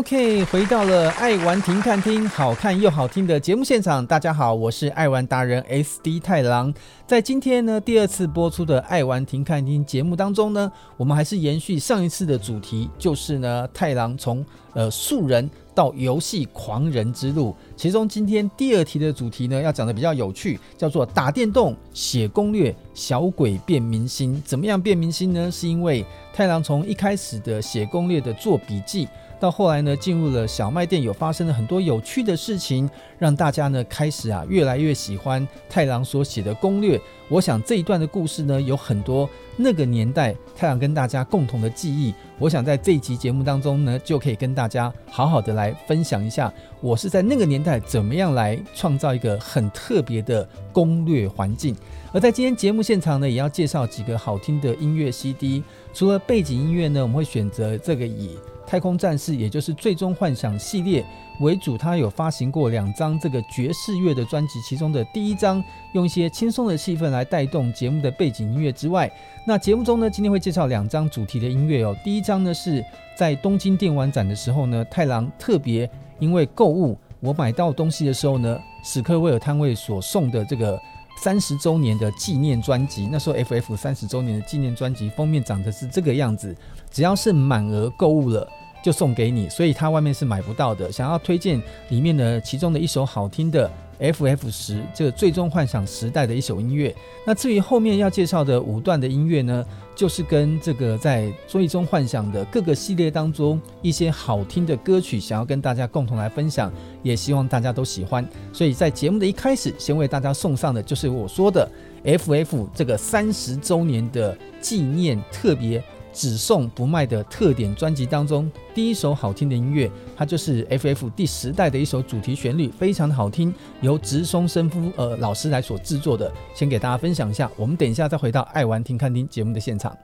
OK，回到了爱玩停看听，好看又好听的节目现场。大家好，我是爱玩达人 SD 太郎。在今天呢，第二次播出的爱玩停看听节目当中呢，我们还是延续上一次的主题，就是呢，太郎从呃素人到游戏狂人之路。其中今天第二题的主题呢，要讲的比较有趣，叫做打电动、写攻略、小鬼变明星。怎么样变明星呢？是因为太郎从一开始的写攻略的做笔记。到后来呢，进入了小卖店，有发生了很多有趣的事情，让大家呢开始啊越来越喜欢太郎所写的攻略。我想这一段的故事呢，有很多那个年代太郎跟大家共同的记忆。我想在这一集节目当中呢，就可以跟大家好好的来分享一下，我是在那个年代怎么样来创造一个很特别的攻略环境。而在今天节目现场呢，也要介绍几个好听的音乐 CD。除了背景音乐呢，我们会选择这个以。太空战士，也就是最终幻想系列为主，他有发行过两张这个爵士乐的专辑，其中的第一张用一些轻松的气氛来带动节目的背景音乐之外，那节目中呢，今天会介绍两张主题的音乐哦。第一张呢是在东京电玩展的时候呢，太郎特别因为购物，我买到东西的时候呢，史克威尔摊位所送的这个三十周年的纪念专辑，那时候 FF 三十周年的纪念专辑封面长得是这个样子，只要是满额购物了。就送给你，所以它外面是买不到的。想要推荐里面的其中的一首好听的 FF 十，这个最终幻想时代的一首音乐。那至于后面要介绍的五段的音乐呢，就是跟这个在最终幻想的各个系列当中一些好听的歌曲，想要跟大家共同来分享，也希望大家都喜欢。所以在节目的一开始，先为大家送上的就是我说的 FF 这个三十周年的纪念特别。只送不卖的特典专辑当中，第一首好听的音乐，它就是 FF 第十代的一首主题旋律，非常的好听，由直松伸夫呃老师来所制作的，先给大家分享一下。我们等一下再回到爱玩听看听节目的现场。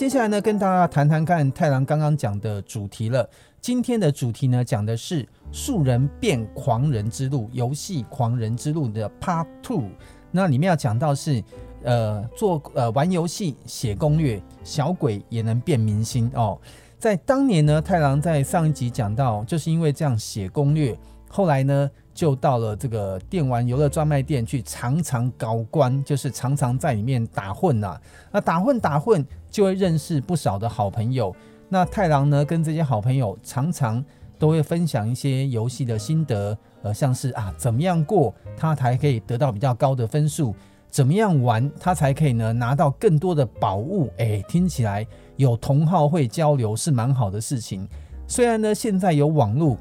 接下来呢，跟大家谈谈看太郎刚刚讲的主题了。今天的主题呢，讲的是素人变狂人之路，游戏狂人之路的 Part Two。那里面要讲到是，呃，做呃玩游戏写攻略，小鬼也能变明星哦。在当年呢，太郎在上一集讲到，就是因为这样写攻略，后来呢。就到了这个电玩游乐专卖店去，常常搞关，就是常常在里面打混呐、啊。那打混打混，就会认识不少的好朋友。那太郎呢，跟这些好朋友常常都会分享一些游戏的心得，呃，像是啊，怎么样过他才可以得到比较高的分数，怎么样玩他才可以呢拿到更多的宝物。哎，听起来有同好会交流是蛮好的事情。虽然呢，现在有网络，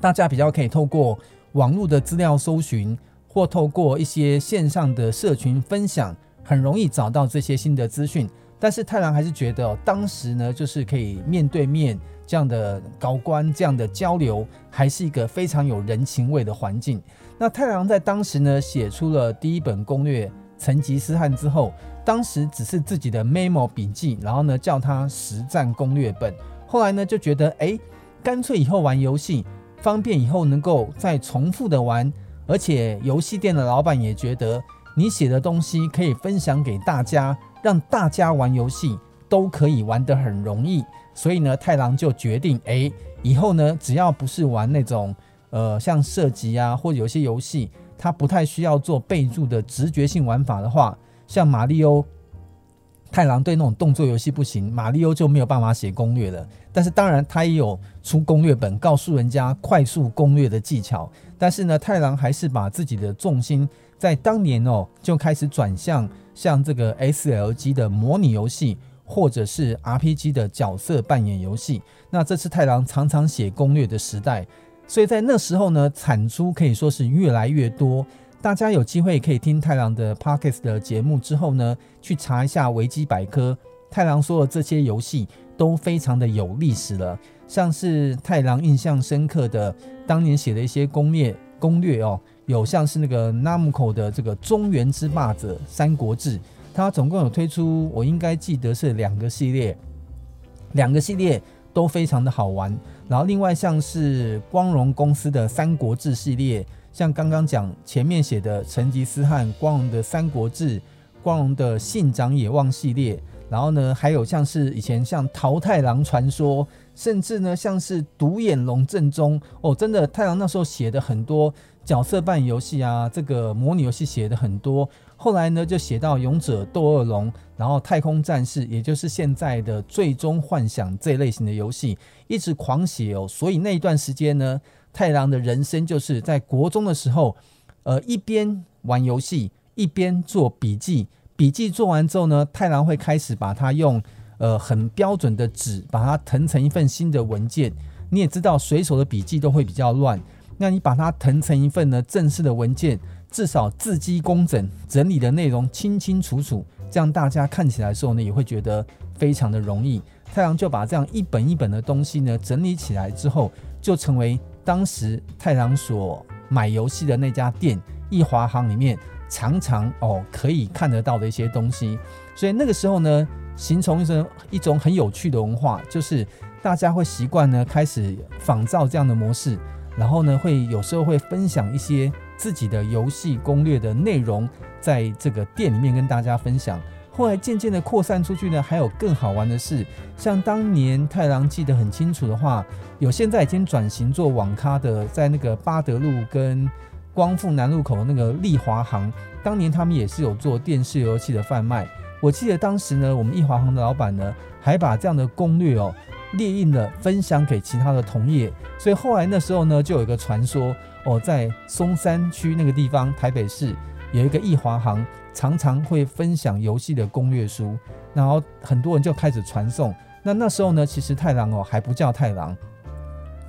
大家比较可以透过。网络的资料搜寻，或透过一些线上的社群分享，很容易找到这些新的资讯。但是太郎还是觉得，当时呢，就是可以面对面这样的高官这样的交流，还是一个非常有人情味的环境。那太郎在当时呢，写出了第一本攻略《成吉思汗》之后，当时只是自己的 memo 笔记，然后呢，叫他实战攻略本。后来呢，就觉得，哎，干脆以后玩游戏。方便以后能够再重复的玩，而且游戏店的老板也觉得你写的东西可以分享给大家，让大家玩游戏都可以玩得很容易。所以呢，太郎就决定，哎，以后呢，只要不是玩那种呃像射击啊，或者有些游戏它不太需要做备注的直觉性玩法的话，像马里欧。太郎对那种动作游戏不行，马里欧就没有办法写攻略了。但是当然，他也有出攻略本，告诉人家快速攻略的技巧。但是呢，太郎还是把自己的重心在当年哦，就开始转向像这个 SLG 的模拟游戏，或者是 RPG 的角色扮演游戏。那这是太郎常常写攻略的时代，所以在那时候呢，产出可以说是越来越多。大家有机会可以听太郎的 Podcast 的节目之后呢，去查一下维基百科。太郎说的这些游戏都非常的有历史了，像是太郎印象深刻的当年写的一些攻略攻略哦，有像是那个 Namco 的这个中原之霸者三国志，它总共有推出，我应该记得是两个系列，两个系列都非常的好玩。然后另外像是光荣公司的三国志系列。像刚刚讲前面写的成吉思汗、光荣的三国志、光荣的信长野望系列，然后呢，还有像是以前像桃太郎传说，甚至呢像是独眼龙正宗哦，真的太郎那时候写的很多角色扮演游戏啊，这个模拟游戏写的很多。后来呢就写到勇者斗恶龙，然后太空战士，也就是现在的最终幻想这类型的游戏，一直狂写哦。所以那一段时间呢。太郎的人生就是在国中的时候，呃，一边玩游戏一边做笔记。笔记做完之后呢，太郎会开始把它用呃很标准的纸把它腾成一份新的文件。你也知道，随手的笔记都会比较乱。那你把它腾成一份呢正式的文件，至少字迹工整，整理的内容清清楚楚，这样大家看起来的时候呢，也会觉得非常的容易。太郎就把这样一本一本的东西呢整理起来之后，就成为。当时太郎所买游戏的那家店艺华行里面，常常哦可以看得到的一些东西，所以那个时候呢，形成一种一种很有趣的文化，就是大家会习惯呢开始仿照这样的模式，然后呢会有时候会分享一些自己的游戏攻略的内容，在这个店里面跟大家分享。后来渐渐的扩散出去呢，还有更好玩的是，像当年太郎记得很清楚的话，有现在已经转型做网咖的，在那个八德路跟光复南路口的那个丽华行，当年他们也是有做电视游戏的贩卖。我记得当时呢，我们丽华行的老板呢，还把这样的攻略哦列印了，分享给其他的同业。所以后来那时候呢，就有一个传说哦，在松山区那个地方，台北市有一个易华行。常常会分享游戏的攻略书，然后很多人就开始传送。那那时候呢，其实太郎哦还不叫太郎，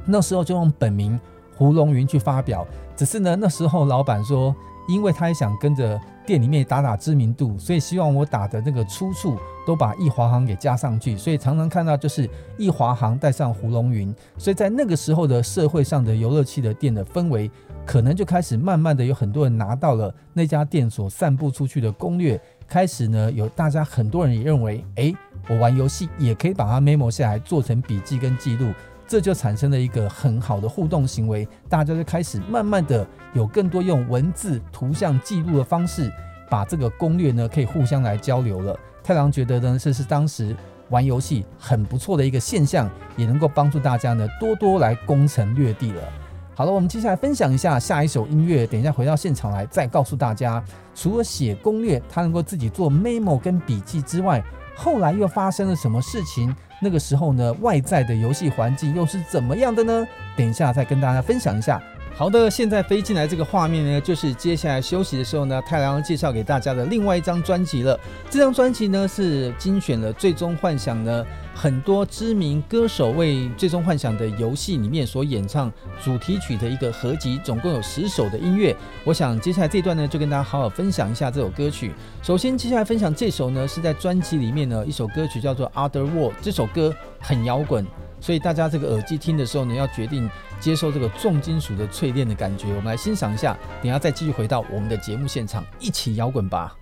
那时候就用本名胡龙云去发表。只是呢，那时候老板说，因为他也想跟着店里面打打知名度，所以希望我打的那个出处都把易华行给加上去。所以常常看到就是易华行带上胡龙云。所以在那个时候的社会上的游乐器的店的氛围。可能就开始慢慢的有很多人拿到了那家店所散布出去的攻略，开始呢有大家很多人也认为，诶，我玩游戏也可以把它 memo 下来，做成笔记跟记录，这就产生了一个很好的互动行为，大家就开始慢慢的有更多用文字、图像记录的方式，把这个攻略呢可以互相来交流了。太郎觉得呢，这是当时玩游戏很不错的一个现象，也能够帮助大家呢多多来攻城略地了。好了，我们接下来分享一下下一首音乐。等一下回到现场来，再告诉大家，除了写攻略，他能够自己做 memo 跟笔记之外，后来又发生了什么事情？那个时候呢，外在的游戏环境又是怎么样的呢？等一下再跟大家分享一下。好的，现在飞进来这个画面呢，就是接下来休息的时候呢，太郎介绍给大家的另外一张专辑了。这张专辑呢是精选了《最终幻想》呢很多知名歌手为《最终幻想》的游戏里面所演唱主题曲的一个合集，总共有十首的音乐。我想接下来这段呢，就跟大家好好分享一下这首歌曲。首先，接下来分享这首呢，是在专辑里面呢一首歌曲叫做《Other World》，这首歌很摇滚。所以大家这个耳机听的时候呢，要决定接受这个重金属的淬炼的感觉。我们来欣赏一下，等下再继续回到我们的节目现场，一起摇滚吧。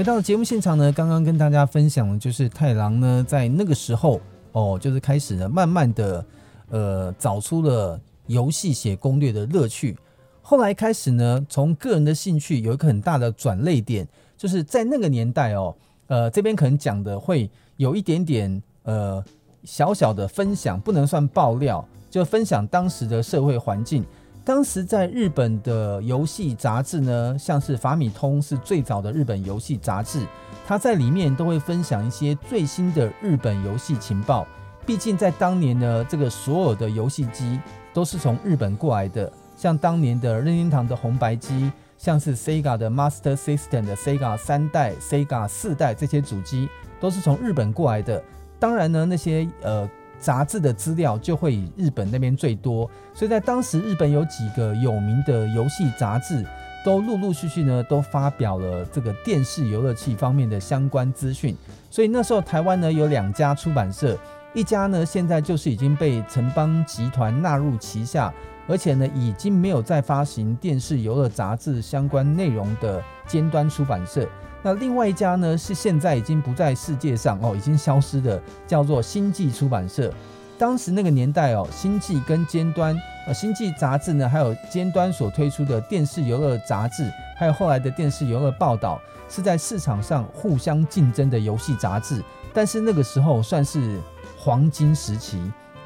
回到节目现场呢，刚刚跟大家分享的就是太郎呢，在那个时候哦，就是开始呢，慢慢的呃，找出了游戏写攻略的乐趣。后来开始呢，从个人的兴趣有一个很大的转类点，就是在那个年代哦，呃，这边可能讲的会有一点点呃小小的分享，不能算爆料，就分享当时的社会环境。当时在日本的游戏杂志呢，像是法米通是最早的日本游戏杂志，它在里面都会分享一些最新的日本游戏情报，毕竟在当年呢，这个所有的游戏机都是从日本过来的，像当年的任天堂的红白机，像是 Sega 的 Master System 的 Sega 三代、Sega 四代这些主机都是从日本过来的。当然呢，那些呃杂志的资料就会以日本那边最多，所以在当时日本有几个有名的游戏杂志。都陆陆续续呢，都发表了这个电视游乐器方面的相关资讯。所以那时候台湾呢有两家出版社，一家呢现在就是已经被城邦集团纳入旗下，而且呢已经没有再发行电视游乐杂志相关内容的尖端出版社。那另外一家呢是现在已经不在世界上哦，已经消失的，叫做星际出版社。当时那个年代哦，星际跟尖端，呃，星际杂志呢，还有尖端所推出的电视游乐杂志，还有后来的电视游乐报道，是在市场上互相竞争的游戏杂志。但是那个时候算是黄金时期，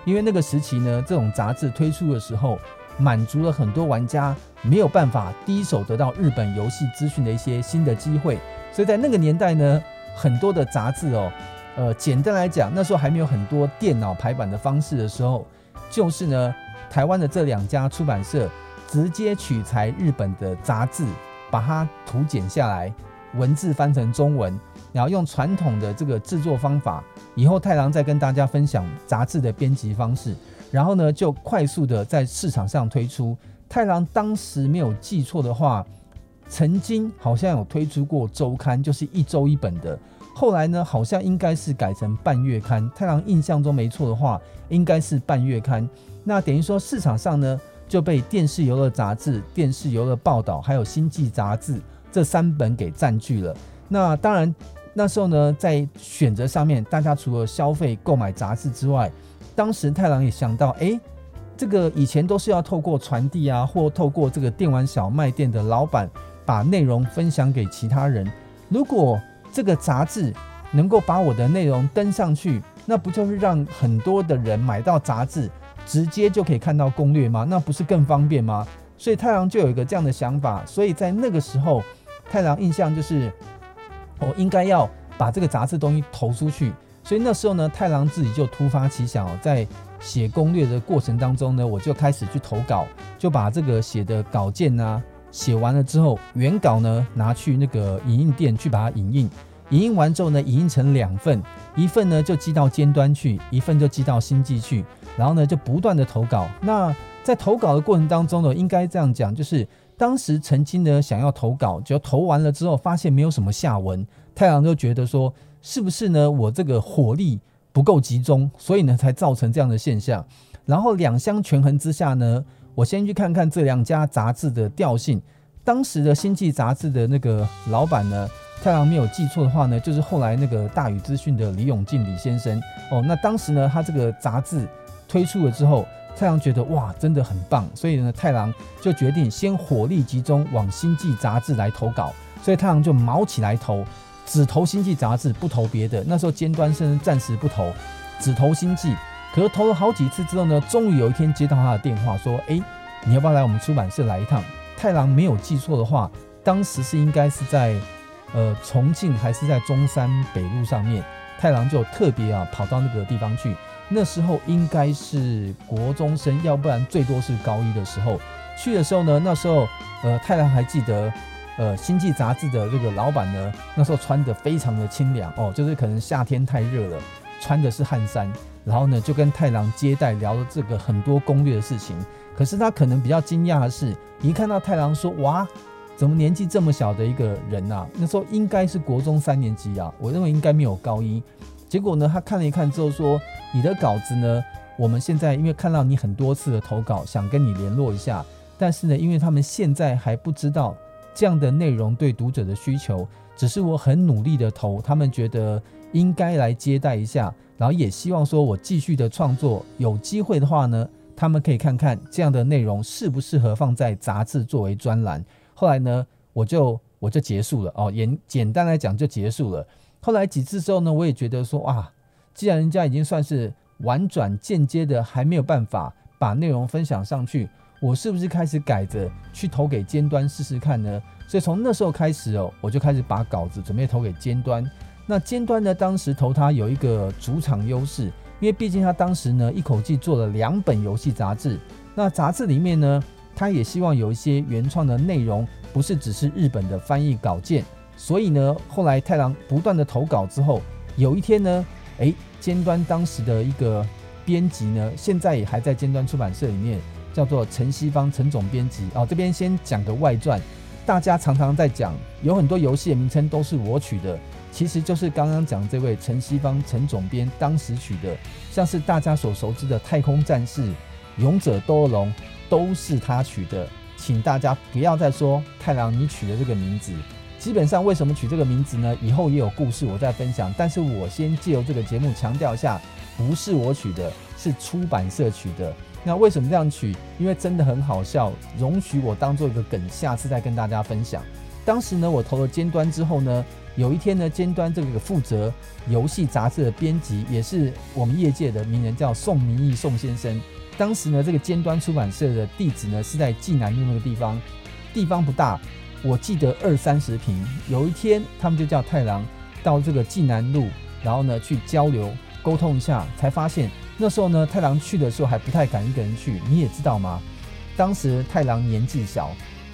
因为那个时期呢，这种杂志推出的时候，满足了很多玩家没有办法第一手得到日本游戏资讯的一些新的机会。所以在那个年代呢，很多的杂志哦。呃，简单来讲，那时候还没有很多电脑排版的方式的时候，就是呢，台湾的这两家出版社直接取材日本的杂志，把它图剪下来，文字翻成中文，然后用传统的这个制作方法。以后太郎再跟大家分享杂志的编辑方式，然后呢，就快速的在市场上推出。太郎当时没有记错的话，曾经好像有推出过周刊，就是一周一本的。后来呢，好像应该是改成半月刊。太郎印象中没错的话，应该是半月刊。那等于说市场上呢，就被电视游乐杂志、电视游乐报道还有星际杂志这三本给占据了。那当然那时候呢，在选择上面，大家除了消费购买杂志之外，当时太郎也想到，哎，这个以前都是要透过传递啊，或透过这个电玩小卖店的老板把内容分享给其他人，如果这个杂志能够把我的内容登上去，那不就是让很多的人买到杂志，直接就可以看到攻略吗？那不是更方便吗？所以太郎就有一个这样的想法。所以在那个时候，太郎印象就是我应该要把这个杂志东西投出去。所以那时候呢，太郎自己就突发奇想，在写攻略的过程当中呢，我就开始去投稿，就把这个写的稿件啊。写完了之后，原稿呢拿去那个影印店去把它影印，影印完之后呢，影印成两份，一份呢就寄到尖端去，一份就寄到星际去，然后呢就不断的投稿。那在投稿的过程当中呢，应该这样讲，就是当时曾经呢想要投稿，就投完了之后发现没有什么下文，太郎就觉得说，是不是呢我这个火力不够集中，所以呢才造成这样的现象。然后两相权衡之下呢。我先去看看这两家杂志的调性。当时的星际杂志的那个老板呢，太郎没有记错的话呢，就是后来那个大宇资讯的李永进李先生哦。那当时呢，他这个杂志推出了之后，太郎觉得哇，真的很棒，所以呢，太郎就决定先火力集中往星际杂志来投稿。所以太郎就卯起来投，只投星际杂志，不投别的。那时候尖端甚至暂时不投，只投星际。可是投了好几次之后呢，终于有一天接到他的电话，说：“哎，你要不要来我们出版社来一趟？”太郎没有记错的话，当时是应该是在呃重庆还是在中山北路上面，太郎就特别啊跑到那个地方去。那时候应该是国中生，要不然最多是高一的时候去的时候呢，那时候呃太郎还记得，呃星际杂志的这个老板呢，那时候穿得非常的清凉哦，就是可能夏天太热了，穿的是汗衫。然后呢，就跟太郎接待聊了这个很多攻略的事情。可是他可能比较惊讶的是，一看到太郎说：“哇，怎么年纪这么小的一个人、啊？”那时候应该是国中三年级啊，我认为应该没有高一。结果呢，他看了一看之后说：“你的稿子呢，我们现在因为看到你很多次的投稿，想跟你联络一下。但是呢，因为他们现在还不知道这样的内容对读者的需求，只是我很努力的投，他们觉得应该来接待一下。”然后也希望说，我继续的创作，有机会的话呢，他们可以看看这样的内容适不适合放在杂志作为专栏。后来呢，我就我就结束了哦，简简单来讲就结束了。后来几次之后呢，我也觉得说，哇，既然人家已经算是婉转间接的还没有办法把内容分享上去，我是不是开始改着去投给尖端试试看呢？所以从那时候开始哦，我就开始把稿子准备投给尖端。那尖端呢？当时投他有一个主场优势，因为毕竟他当时呢一口气做了两本游戏杂志，那杂志里面呢，他也希望有一些原创的内容，不是只是日本的翻译稿件。所以呢，后来太郎不断的投稿之后，有一天呢，哎，尖端当时的一个编辑呢，现在也还在尖端出版社里面，叫做陈西方陈总编辑。哦，这边先讲个外传，大家常常在讲，有很多游戏的名称都是我取的，其实就是刚刚讲这位陈西方陈总编当时取的，像是大家所熟知的《太空战士》《勇者斗恶龙》都是他取的，请大家不要再说太郎你取的这个名字。基本上为什么取这个名字呢？以后也有故事我再分享。但是我先借由这个节目强调一下，不是我取的，是出版社取的。那为什么这样取？因为真的很好笑，容许我当做一个梗，下次再跟大家分享。当时呢，我投了尖端之后呢，有一天呢，尖端这个负责游戏杂志的编辑，也是我们业界的名人，叫宋明义宋先生。当时呢，这个尖端出版社的地址呢是在济南路那个地方，地方不大。我记得二三十平。有一天，他们就叫太郎到这个济南路，然后呢去交流沟通一下，才发现那时候呢，太郎去的时候还不太敢一个人去。你也知道吗？当时太郎年纪小，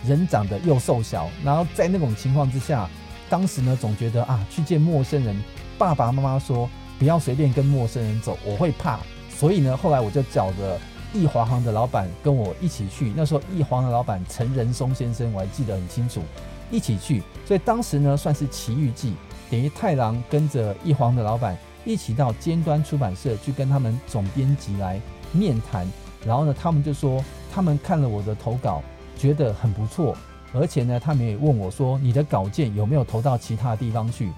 人长得又瘦小，然后在那种情况之下，当时呢总觉得啊，去见陌生人，爸爸妈妈说不要随便跟陌生人走，我会怕。所以呢，后来我就找着。易华行的老板跟我一起去，那时候易华的老板陈仁松先生我还记得很清楚，一起去，所以当时呢算是奇遇记，等于太郎跟着易华的老板一起到尖端出版社去跟他们总编辑来面谈，然后呢他们就说他们看了我的投稿觉得很不错，而且呢他们也问我说，你的稿件有没有投到其他地方去，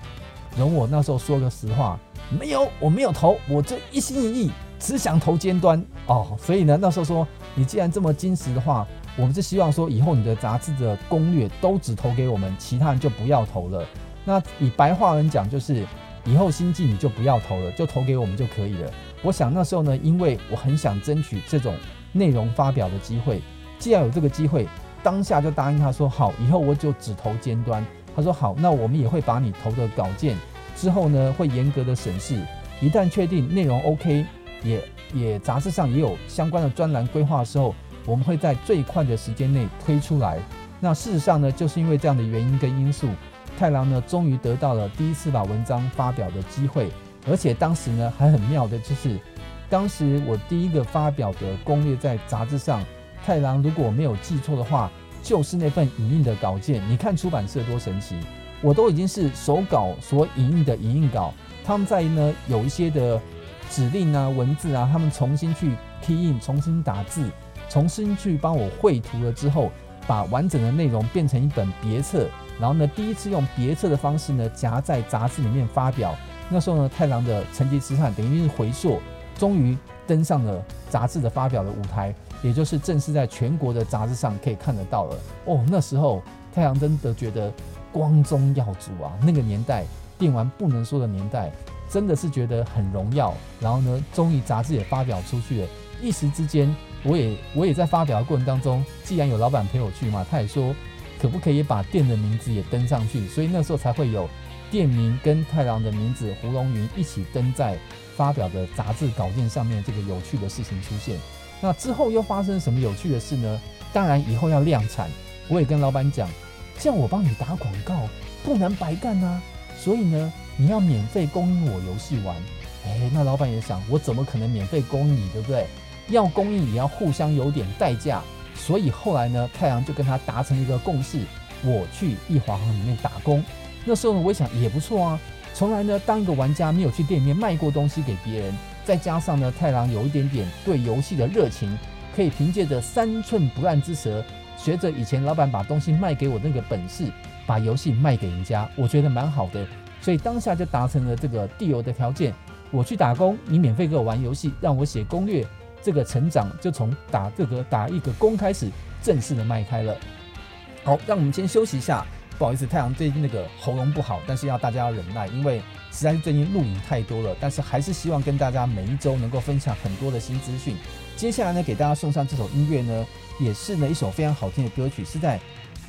容我那时候说个实话，没有，我没有投，我这一心一意。只想投尖端哦，所以呢，那时候说你既然这么矜持的话，我们是希望说以后你的杂志的攻略都只投给我们，其他人就不要投了。那以白话文讲就是，以后新进你就不要投了，就投给我们就可以了。我想那时候呢，因为我很想争取这种内容发表的机会，既然有这个机会，当下就答应他说好，以后我就只投尖端。他说好，那我们也会把你投的稿件之后呢，会严格的审视，一旦确定内容 OK。也也杂志上也有相关的专栏规划的时候，我们会在最快的时间内推出来。那事实上呢，就是因为这样的原因跟因素，太郎呢终于得到了第一次把文章发表的机会。而且当时呢还很妙的就是，当时我第一个发表的攻略在杂志上，太郎如果没有记错的话，就是那份影印的稿件。你看出版社多神奇，我都已经是手稿所影印的影印稿，他们在呢有一些的。指令啊，文字啊，他们重新去 key in，重新打字，重新去帮我绘图了之后，把完整的内容变成一本别册，然后呢，第一次用别册的方式呢，夹在杂志里面发表。那时候呢，太郎的成吉思汗等于是回溯，终于登上了杂志的发表的舞台，也就是正式在全国的杂志上可以看得到了。哦，那时候太郎真的觉得光宗耀祖啊，那个年代电玩不能说的年代。真的是觉得很荣耀，然后呢，终于杂志也发表出去了。一时之间，我也我也在发表的过程当中，既然有老板陪我去嘛，他也说可不可以把店的名字也登上去，所以那时候才会有店名跟太郎的名字胡龙云一起登在发表的杂志稿件上面。这个有趣的事情出现，那之后又发生什么有趣的事呢？当然以后要量产，我也跟老板讲，叫我帮你打广告不能白干啊，所以呢。你要免费供应我游戏玩，哎，那老板也想，我怎么可能免费供应你，对不对？要供应也要互相有点代价，所以后来呢，太郎就跟他达成一个共识，我去易华行里面打工。那时候呢，我一想也不错啊，从来呢当一个玩家没有去店里面卖过东西给别人，再加上呢太郎有一点点对游戏的热情，可以凭借着三寸不烂之舌，学着以前老板把东西卖给我那个本事，把游戏卖给人家，我觉得蛮好的。所以当下就达成了这个 deal 的条件，我去打工，你免费给我玩游戏，让我写攻略，这个成长就从打这个打一个工开始正式的迈开了。好，让我们先休息一下，不好意思，太阳最近那个喉咙不好，但是要大家要忍耐，因为实在是最近录影太多了，但是还是希望跟大家每一周能够分享很多的新资讯。接下来呢，给大家送上这首音乐呢，也是呢一首非常好听的歌曲，是在。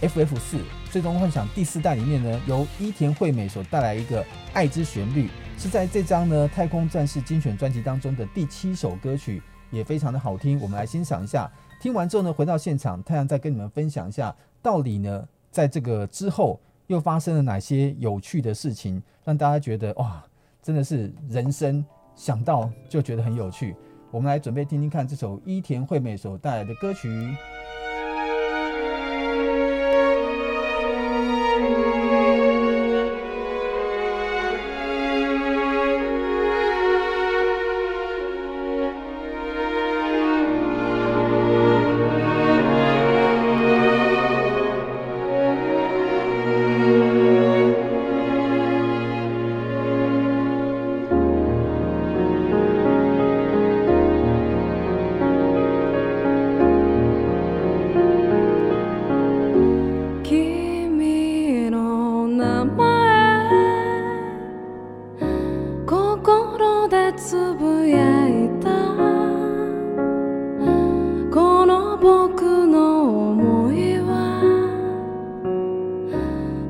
FF 四最终幻想第四代里面呢，由伊田惠美所带来一个《爱之旋律》，是在这张呢《太空战士精选专辑》当中的第七首歌曲，也非常的好听。我们来欣赏一下。听完之后呢，回到现场，太阳再跟你们分享一下，到底呢，在这个之后又发生了哪些有趣的事情，让大家觉得哇，真的是人生想到就觉得很有趣。我们来准备听听看这首伊田惠美所带来的歌曲。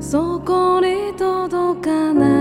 そこに届かない。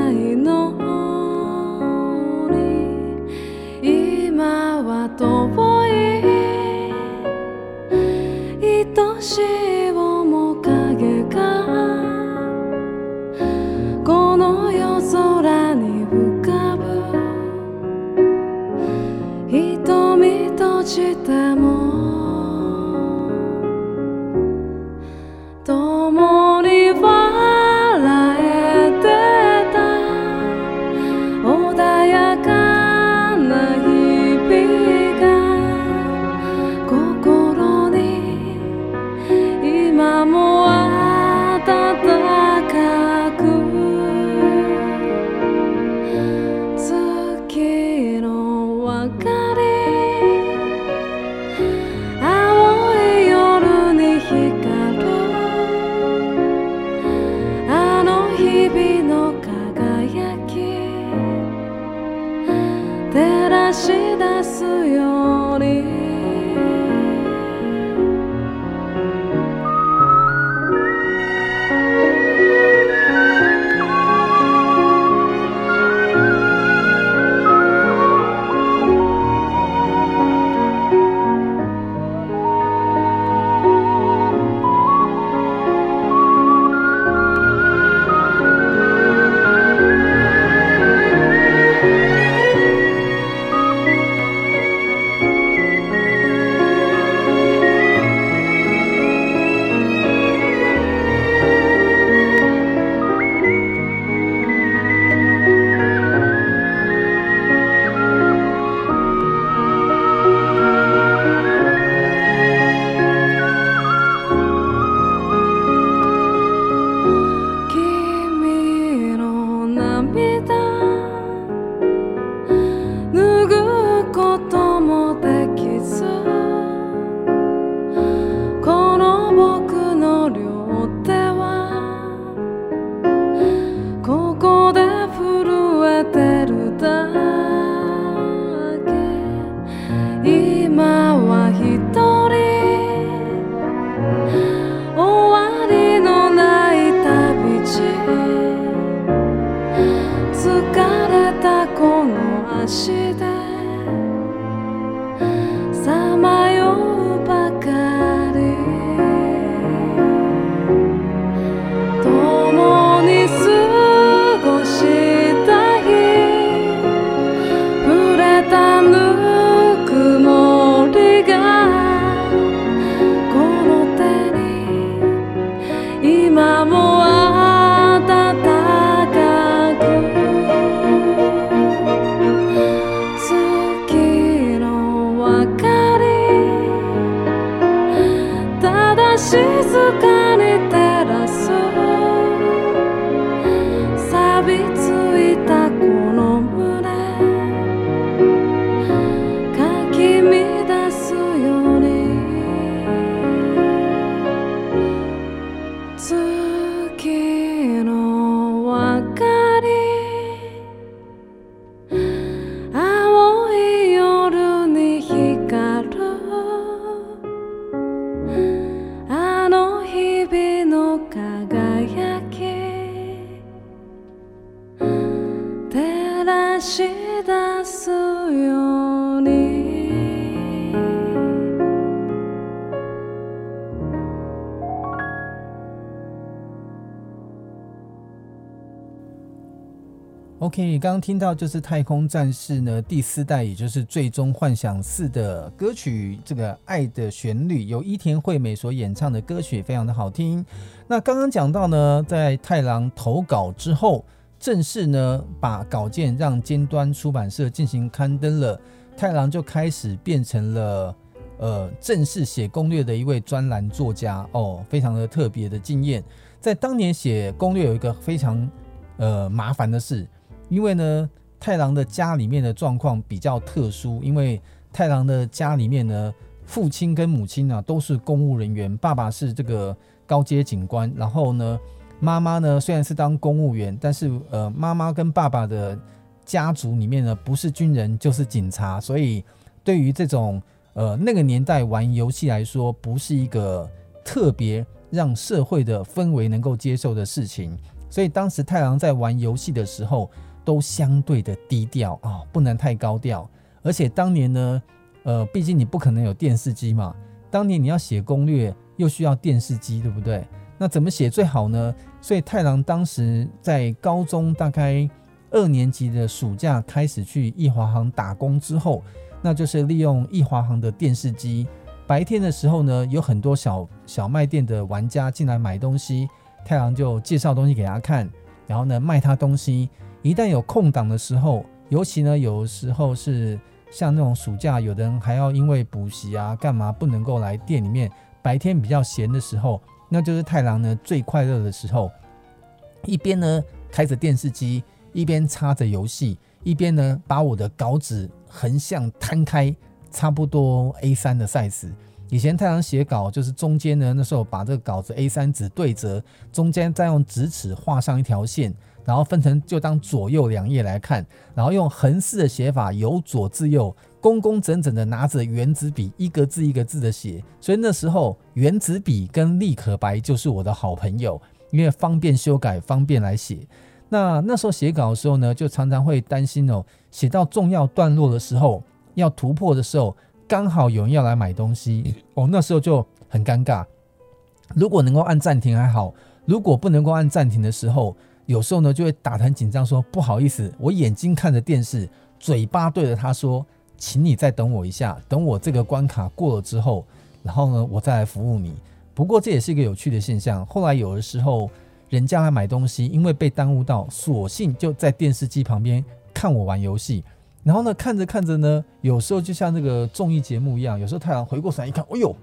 OK，刚刚听到就是《太空战士》呢第四代，也就是《最终幻想四》的歌曲，这个《爱的旋律》由伊田惠美所演唱的歌曲，非常的好听。那刚刚讲到呢，在太郎投稿之后，正式呢把稿件让尖端出版社进行刊登了，太郎就开始变成了呃正式写攻略的一位专栏作家哦，非常的特别的经验。在当年写攻略有一个非常呃麻烦的事。因为呢，太郎的家里面的状况比较特殊，因为太郎的家里面呢，父亲跟母亲啊都是公务人员，爸爸是这个高阶警官，然后呢，妈妈呢虽然是当公务员，但是呃，妈妈跟爸爸的家族里面呢不是军人就是警察，所以对于这种呃那个年代玩游戏来说，不是一个特别让社会的氛围能够接受的事情，所以当时太郎在玩游戏的时候。都相对的低调啊，不能太高调。而且当年呢，呃，毕竟你不可能有电视机嘛。当年你要写攻略，又需要电视机，对不对？那怎么写最好呢？所以太郎当时在高中大概二年级的暑假开始去义华行打工之后，那就是利用义华行的电视机。白天的时候呢，有很多小小卖店的玩家进来买东西，太郎就介绍东西给他看，然后呢卖他东西。一旦有空档的时候，尤其呢，有时候是像那种暑假，有的人还要因为补习啊、干嘛不能够来店里面。白天比较闲的时候，那就是太郎呢最快乐的时候。一边呢开着电视机，一边插着游戏，一边呢把我的稿纸横向摊开，差不多 A 三的 size。以前太郎写稿就是中间呢，那时候把这个稿子 A 三纸对折，中间再用直尺画上一条线。然后分成就当左右两页来看，然后用横式的写法，由左至右，工工整整的拿着原子笔，一个字一个字的写。所以那时候原子笔跟立可白就是我的好朋友，因为方便修改，方便来写。那那时候写稿的时候呢，就常常会担心哦，写到重要段落的时候，要突破的时候，刚好有人要来买东西 哦，那时候就很尴尬。如果能够按暂停还好，如果不能够按暂停的时候。有时候呢，就会打得很紧张，说不好意思，我眼睛看着电视，嘴巴对着他说，请你再等我一下，等我这个关卡过了之后，然后呢，我再来服务你。不过这也是一个有趣的现象。后来有的时候，人家来买东西，因为被耽误到，索性就在电视机旁边看我玩游戏。然后呢，看着看着呢，有时候就像那个综艺节目一样，有时候太郎回过神一看，哎呦，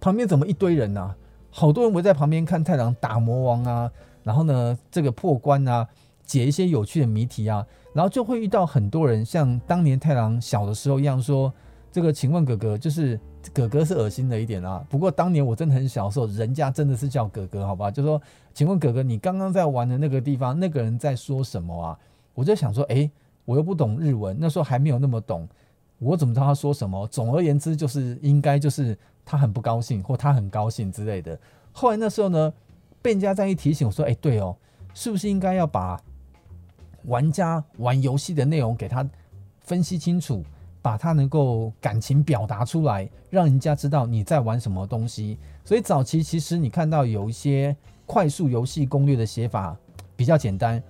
旁边怎么一堆人呐、好多人围在旁边看太郎打魔王啊。然后呢，这个破关啊，解一些有趣的谜题啊，然后就会遇到很多人，像当年太郎小的时候一样说，这个请问哥哥，就是哥哥是恶心的一点啊。不过当年我真的很小的时候，人家真的是叫哥哥，好吧？就说，请问哥哥，你刚刚在玩的那个地方，那个人在说什么啊？我就想说，诶，我又不懂日文，那时候还没有那么懂，我怎么知道他说什么？总而言之，就是应该就是他很不高兴，或他很高兴之类的。后来那时候呢，被人家这样一提醒，我说：“哎，对哦，是不是应该要把玩家玩游戏的内容给他分析清楚，把他能够感情表达出来，让人家知道你在玩什么东西？所以早期其实你看到有一些快速游戏攻略的写法比较简单，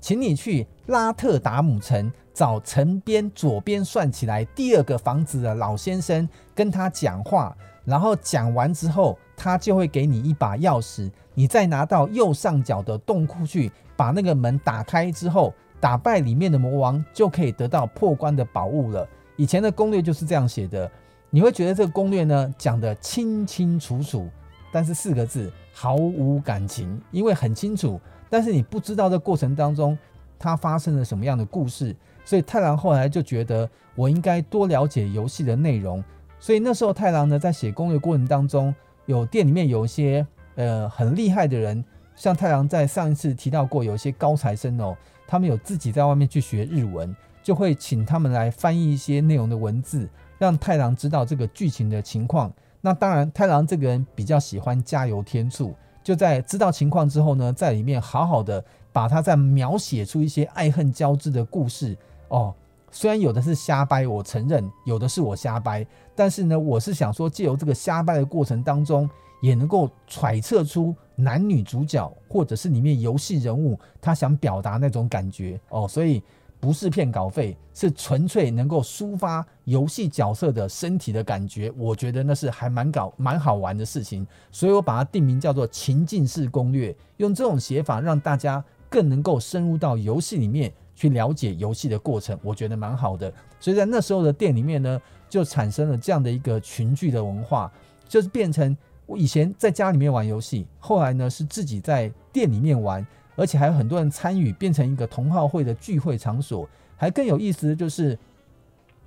请你去拉特达姆城找城边左边算起来第二个房子的老先生，跟他讲话，然后讲完之后。”他就会给你一把钥匙，你再拿到右上角的洞窟去，把那个门打开之后，打败里面的魔王，就可以得到破关的宝物了。以前的攻略就是这样写的，你会觉得这个攻略呢讲得清清楚楚，但是四个字毫无感情，因为很清楚，但是你不知道这过程当中它发生了什么样的故事，所以太郎后来就觉得我应该多了解游戏的内容，所以那时候太郎呢在写攻略过程当中。有店里面有一些呃很厉害的人，像太郎在上一次提到过，有一些高材生哦，他们有自己在外面去学日文，就会请他们来翻译一些内容的文字，让太郎知道这个剧情的情况。那当然，太郎这个人比较喜欢加油添醋，就在知道情况之后呢，在里面好好的把他再描写出一些爱恨交织的故事哦，虽然有的是瞎掰，我承认有的是我瞎掰，但是呢，我是想说，借由这个瞎掰的过程当中，也能够揣测出男女主角或者是里面游戏人物他想表达那种感觉哦，所以不是骗稿费，是纯粹能够抒发游戏角色的身体的感觉，我觉得那是还蛮搞蛮好玩的事情，所以我把它定名叫做情境式攻略，用这种写法让大家更能够深入到游戏里面。去了解游戏的过程，我觉得蛮好的。所以在那时候的店里面呢，就产生了这样的一个群聚的文化，就是变成我以前在家里面玩游戏，后来呢是自己在店里面玩，而且还有很多人参与，变成一个同好会的聚会场所。还更有意思的就是，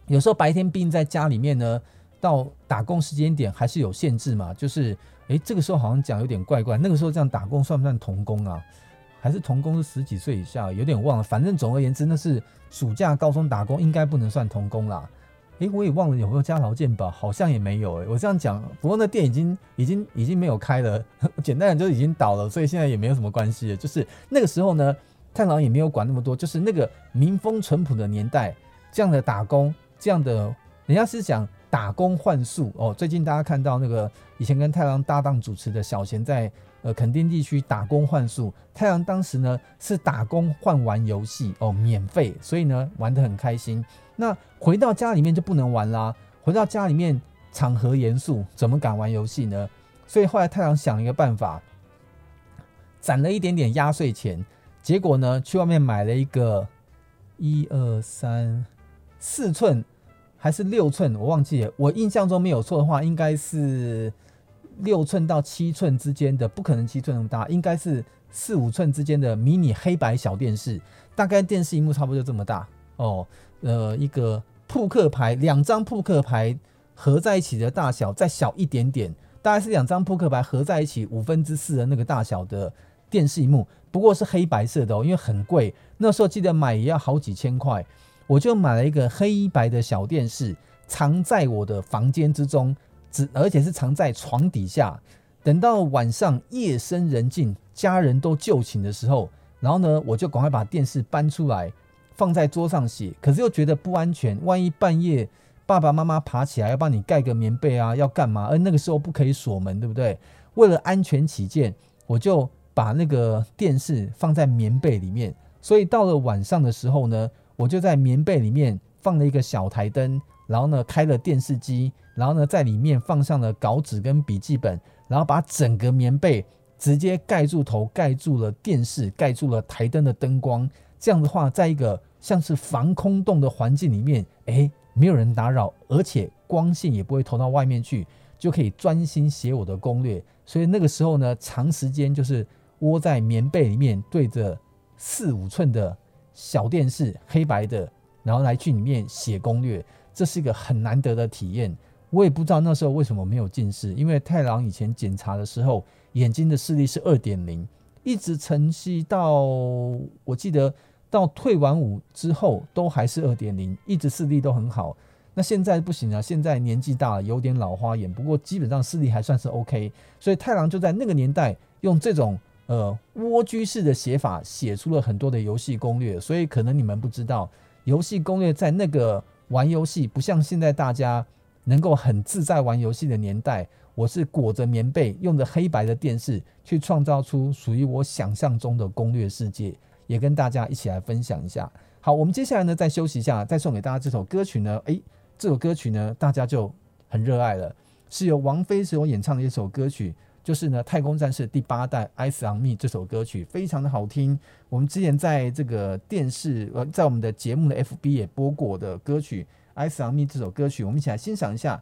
有时候白天毕竟在家里面呢，到打工时间点还是有限制嘛，就是诶，这个时候好像讲有点怪怪，那个时候这样打工算不算童工啊？还是童工是十几岁以下，有点忘了。反正总而言之，那是暑假、高中打工，应该不能算童工啦。诶，我也忘了有没有加劳健保，好像也没有。诶，我这样讲，不过那店已经、已经、已经没有开了，简单讲就已经倒了，所以现在也没有什么关系了。就是那个时候呢，太郎也没有管那么多，就是那个民风淳朴的年代，这样的打工，这样的人家是讲打工换宿哦。最近大家看到那个以前跟太郎搭档主持的小贤在。呃，垦丁地区打工换宿，太阳当时呢是打工换玩游戏哦，免费，所以呢玩得很开心。那回到家里面就不能玩啦，回到家里面场合严肃，怎么敢玩游戏呢？所以后来太阳想了一个办法，攒了一点点压岁钱，结果呢去外面买了一个一二三四寸还是六寸，我忘记了，我印象中没有错的话，应该是。六寸到七寸之间的，不可能七寸那么大，应该是四五寸之间的迷你黑白小电视，大概电视荧幕差不多就这么大哦。呃，一个扑克牌，两张扑克牌合在一起的大小再小一点点，大概是两张扑克牌合在一起五分之四的那个大小的电视荧幕，不过是黑白色的哦，因为很贵，那时候记得买也要好几千块，我就买了一个黑白的小电视，藏在我的房间之中。只而且是藏在床底下，等到晚上夜深人静，家人都就寝的时候，然后呢，我就赶快把电视搬出来，放在桌上写。可是又觉得不安全，万一半夜爸爸妈妈爬起来要帮你盖个棉被啊，要干嘛？而那个时候不可以锁门，对不对？为了安全起见，我就把那个电视放在棉被里面。所以到了晚上的时候呢，我就在棉被里面放了一个小台灯。然后呢，开了电视机，然后呢，在里面放上了稿纸跟笔记本，然后把整个棉被直接盖住头，盖住了电视，盖住了台灯的灯光。这样的话，在一个像是防空洞的环境里面，诶，没有人打扰，而且光线也不会投到外面去，就可以专心写我的攻略。所以那个时候呢，长时间就是窝在棉被里面，对着四五寸的小电视，黑白的，然后来去里面写攻略。这是一个很难得的体验，我也不知道那时候为什么没有近视，因为太郎以前检查的时候，眼睛的视力是二点零，一直承袭到我记得到退完伍之后都还是二点零，一直视力都很好。那现在不行了，现在年纪大了，有点老花眼，不过基本上视力还算是 OK。所以太郎就在那个年代用这种呃蜗居式的写法写出了很多的游戏攻略，所以可能你们不知道，游戏攻略在那个。玩游戏不像现在大家能够很自在玩游戏的年代，我是裹着棉被，用着黑白的电视去创造出属于我想象中的攻略世界，也跟大家一起来分享一下。好，我们接下来呢再休息一下，再送给大家这首歌曲呢，诶，这首歌曲呢大家就很热爱了，是由王菲所演唱的一首歌曲。就是呢，《太空战士》第八代《Ice on Me》这首歌曲非常的好听。我们之前在这个电视呃，在我们的节目的 FB 也播过的歌曲《Ice on Me》这首歌曲，我们一起来欣赏一下。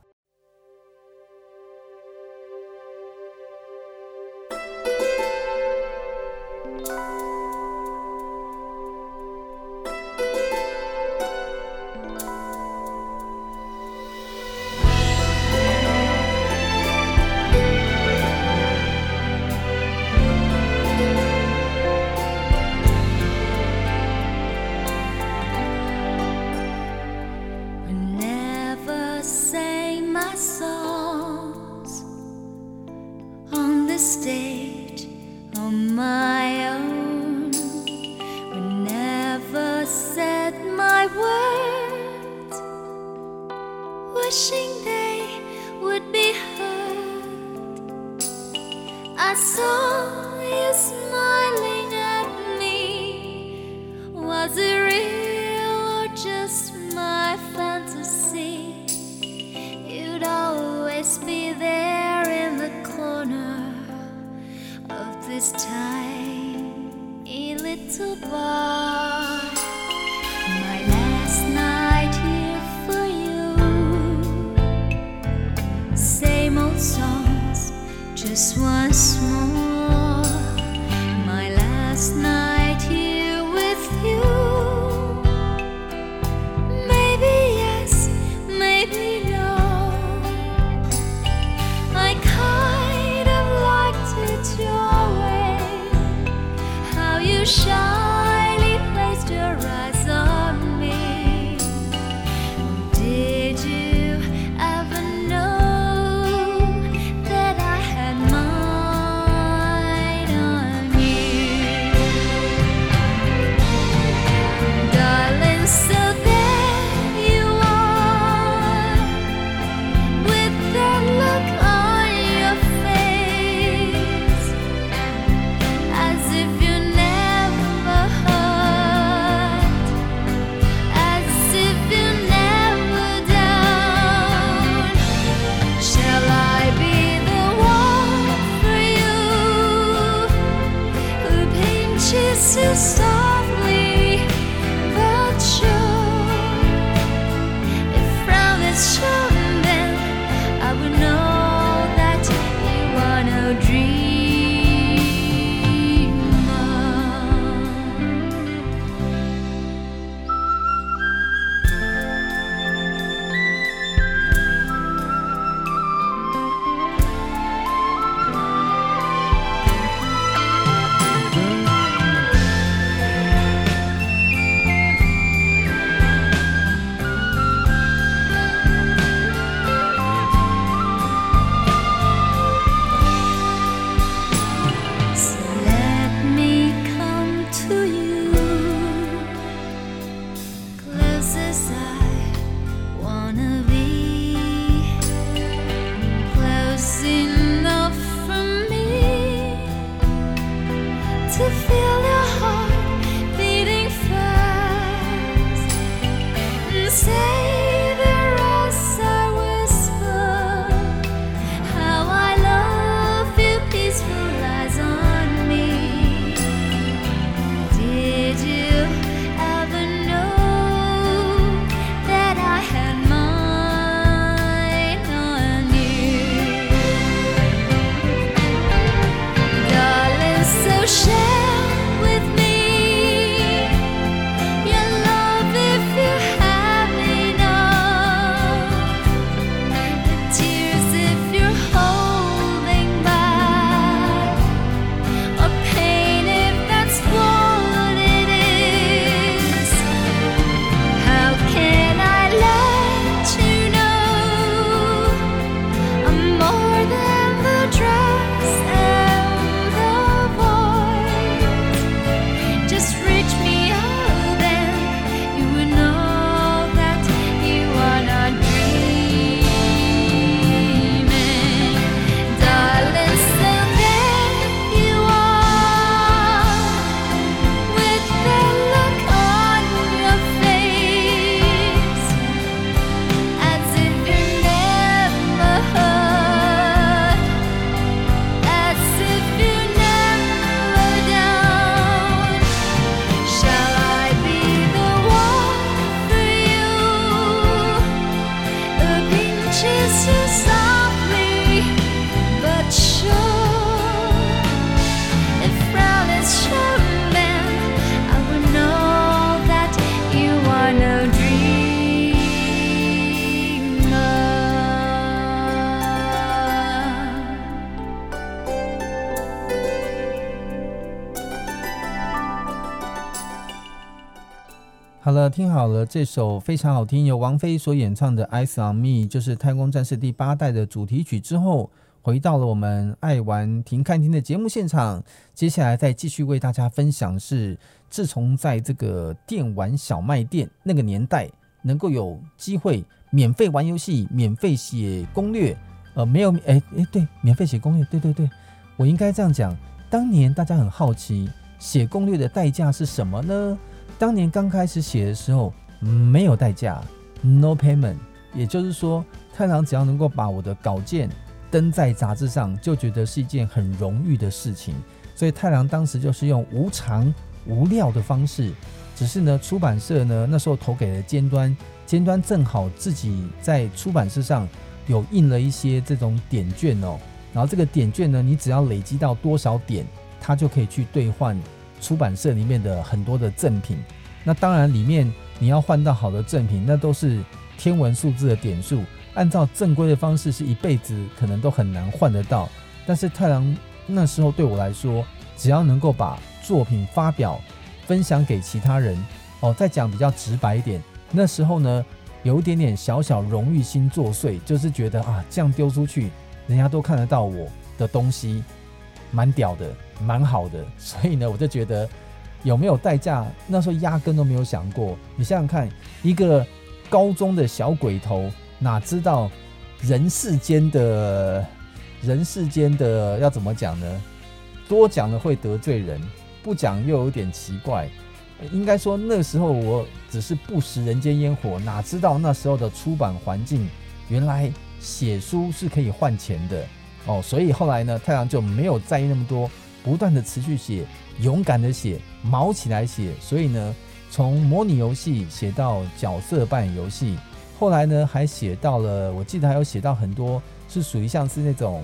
听好了，这首非常好听，由王菲所演唱的《Ice on Me》就是《太空战士》第八代的主题曲。之后回到了我们爱玩停看听的节目现场，接下来再继续为大家分享是，自从在这个电玩小卖店那个年代，能够有机会免费玩游戏、免费写攻略，呃，没有，哎哎，对，免费写攻略，对对对。我应该这样讲：当年大家很好奇，写攻略的代价是什么呢？当年刚开始写的时候，没有代价，no payment。也就是说，太郎只要能够把我的稿件登在杂志上，就觉得是一件很荣誉的事情。所以太郎当时就是用无偿无料的方式，只是呢，出版社呢那时候投给了尖端，尖端正好自己在出版社上有印了一些这种点券哦，然后这个点券呢，你只要累积到多少点，它就可以去兑换出版社里面的很多的赠品。那当然里面你要换到好的赠品，那都是天文数字的点数，按照正规的方式是一辈子可能都很难换得到，但是太郎。那时候对我来说，只要能够把作品发表、分享给其他人，哦，再讲比较直白一点，那时候呢，有一点点小小荣誉心作祟，就是觉得啊，这样丢出去，人家都看得到我的东西，蛮屌的，蛮好的，所以呢，我就觉得有没有代价，那时候压根都没有想过。你想想看，一个高中的小鬼头，哪知道人世间的。人世间的要怎么讲呢？多讲了会得罪人，不讲又有点奇怪。应该说那时候我只是不食人间烟火，哪知道那时候的出版环境，原来写书是可以换钱的哦。所以后来呢，太郎就没有在意那么多，不断的持续写，勇敢的写，毛起来写。所以呢，从模拟游戏写到角色扮演游戏，后来呢还写到了，我记得还有写到很多。是属于像是那种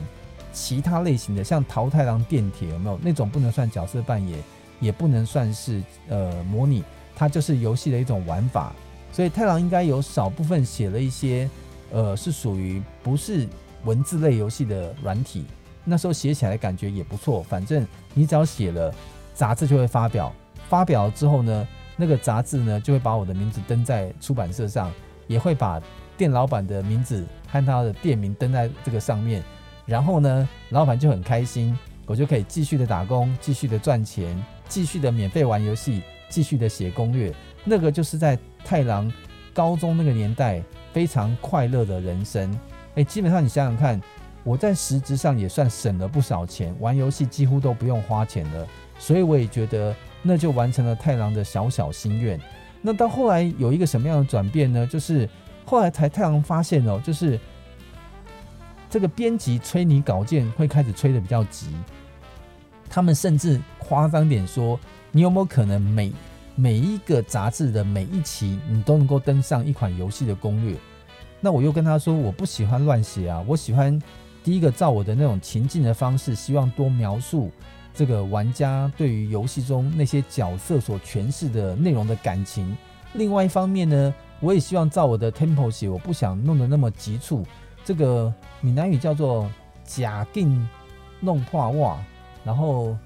其他类型的，像桃太郎电铁有没有那种不能算角色扮演，也不能算是呃模拟，它就是游戏的一种玩法。所以太郎应该有少部分写了一些呃是属于不是文字类游戏的软体，那时候写起来感觉也不错。反正你只要写了，杂志就会发表，发表之后呢，那个杂志呢就会把我的名字登在出版社上，也会把。店老板的名字和他的店名登在这个上面，然后呢，老板就很开心，我就可以继续的打工，继续的赚钱，继续的免费玩游戏，继续的写攻略。那个就是在太郎高中那个年代非常快乐的人生。诶，基本上你想想看，我在实质上也算省了不少钱，玩游戏几乎都不用花钱了，所以我也觉得那就完成了太郎的小小心愿。那到后来有一个什么样的转变呢？就是。后来才太郎发现哦，就是这个编辑催你稿件会开始催得比较急。他们甚至夸张点说，你有没有可能每每一个杂志的每一期你都能够登上一款游戏的攻略？那我又跟他说，我不喜欢乱写啊，我喜欢第一个照我的那种情境的方式，希望多描述这个玩家对于游戏中那些角色所诠释的内容的感情。另外一方面呢，我也希望照我的 tempo 写，我不想弄得那么急促。这个闽南语叫做“假定弄破袜”，然后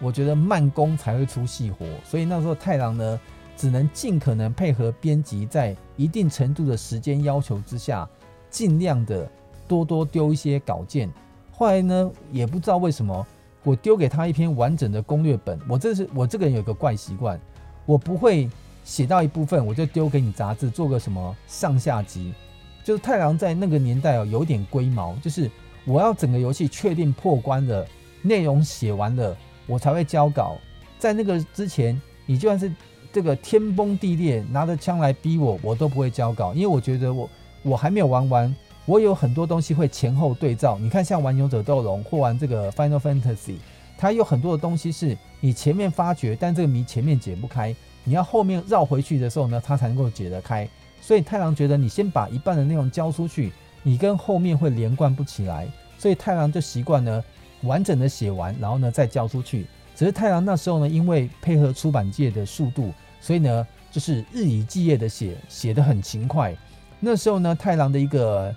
我觉得慢工才会出细活，所以那时候太郎呢，只能尽可能配合编辑，在一定程度的时间要求之下，尽量的多多丢一些稿件。后来呢，也不知道为什么，我丢给他一篇完整的攻略本。我这是我这个人有个怪习惯，我不会。写到一部分，我就丢给你杂志做个什么上下集。就是太郎在那个年代哦，有点龟毛，就是我要整个游戏确定破关的内容写完了，我才会交稿。在那个之前，你就算是这个天崩地裂，拿着枪来逼我，我都不会交稿，因为我觉得我我还没有玩完，我有很多东西会前后对照。你看，像玩勇者斗龙或玩这个 Final Fantasy，它有很多的东西是你前面发觉，但这个谜前面解不开。你要后面绕回去的时候呢，它才能够解得开。所以太郎觉得你先把一半的内容交出去，你跟后面会连贯不起来。所以太郎就习惯呢，完整的写完，然后呢再交出去。只是太郎那时候呢，因为配合出版界的速度，所以呢就是日以继夜的写，写得很勤快。那时候呢，太郎的一个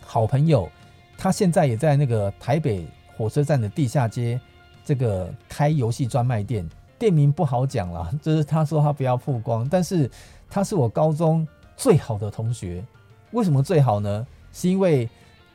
好朋友，他现在也在那个台北火车站的地下街这个开游戏专卖店。店名不好讲了，就是他说他不要曝光，但是他是我高中最好的同学。为什么最好呢？是因为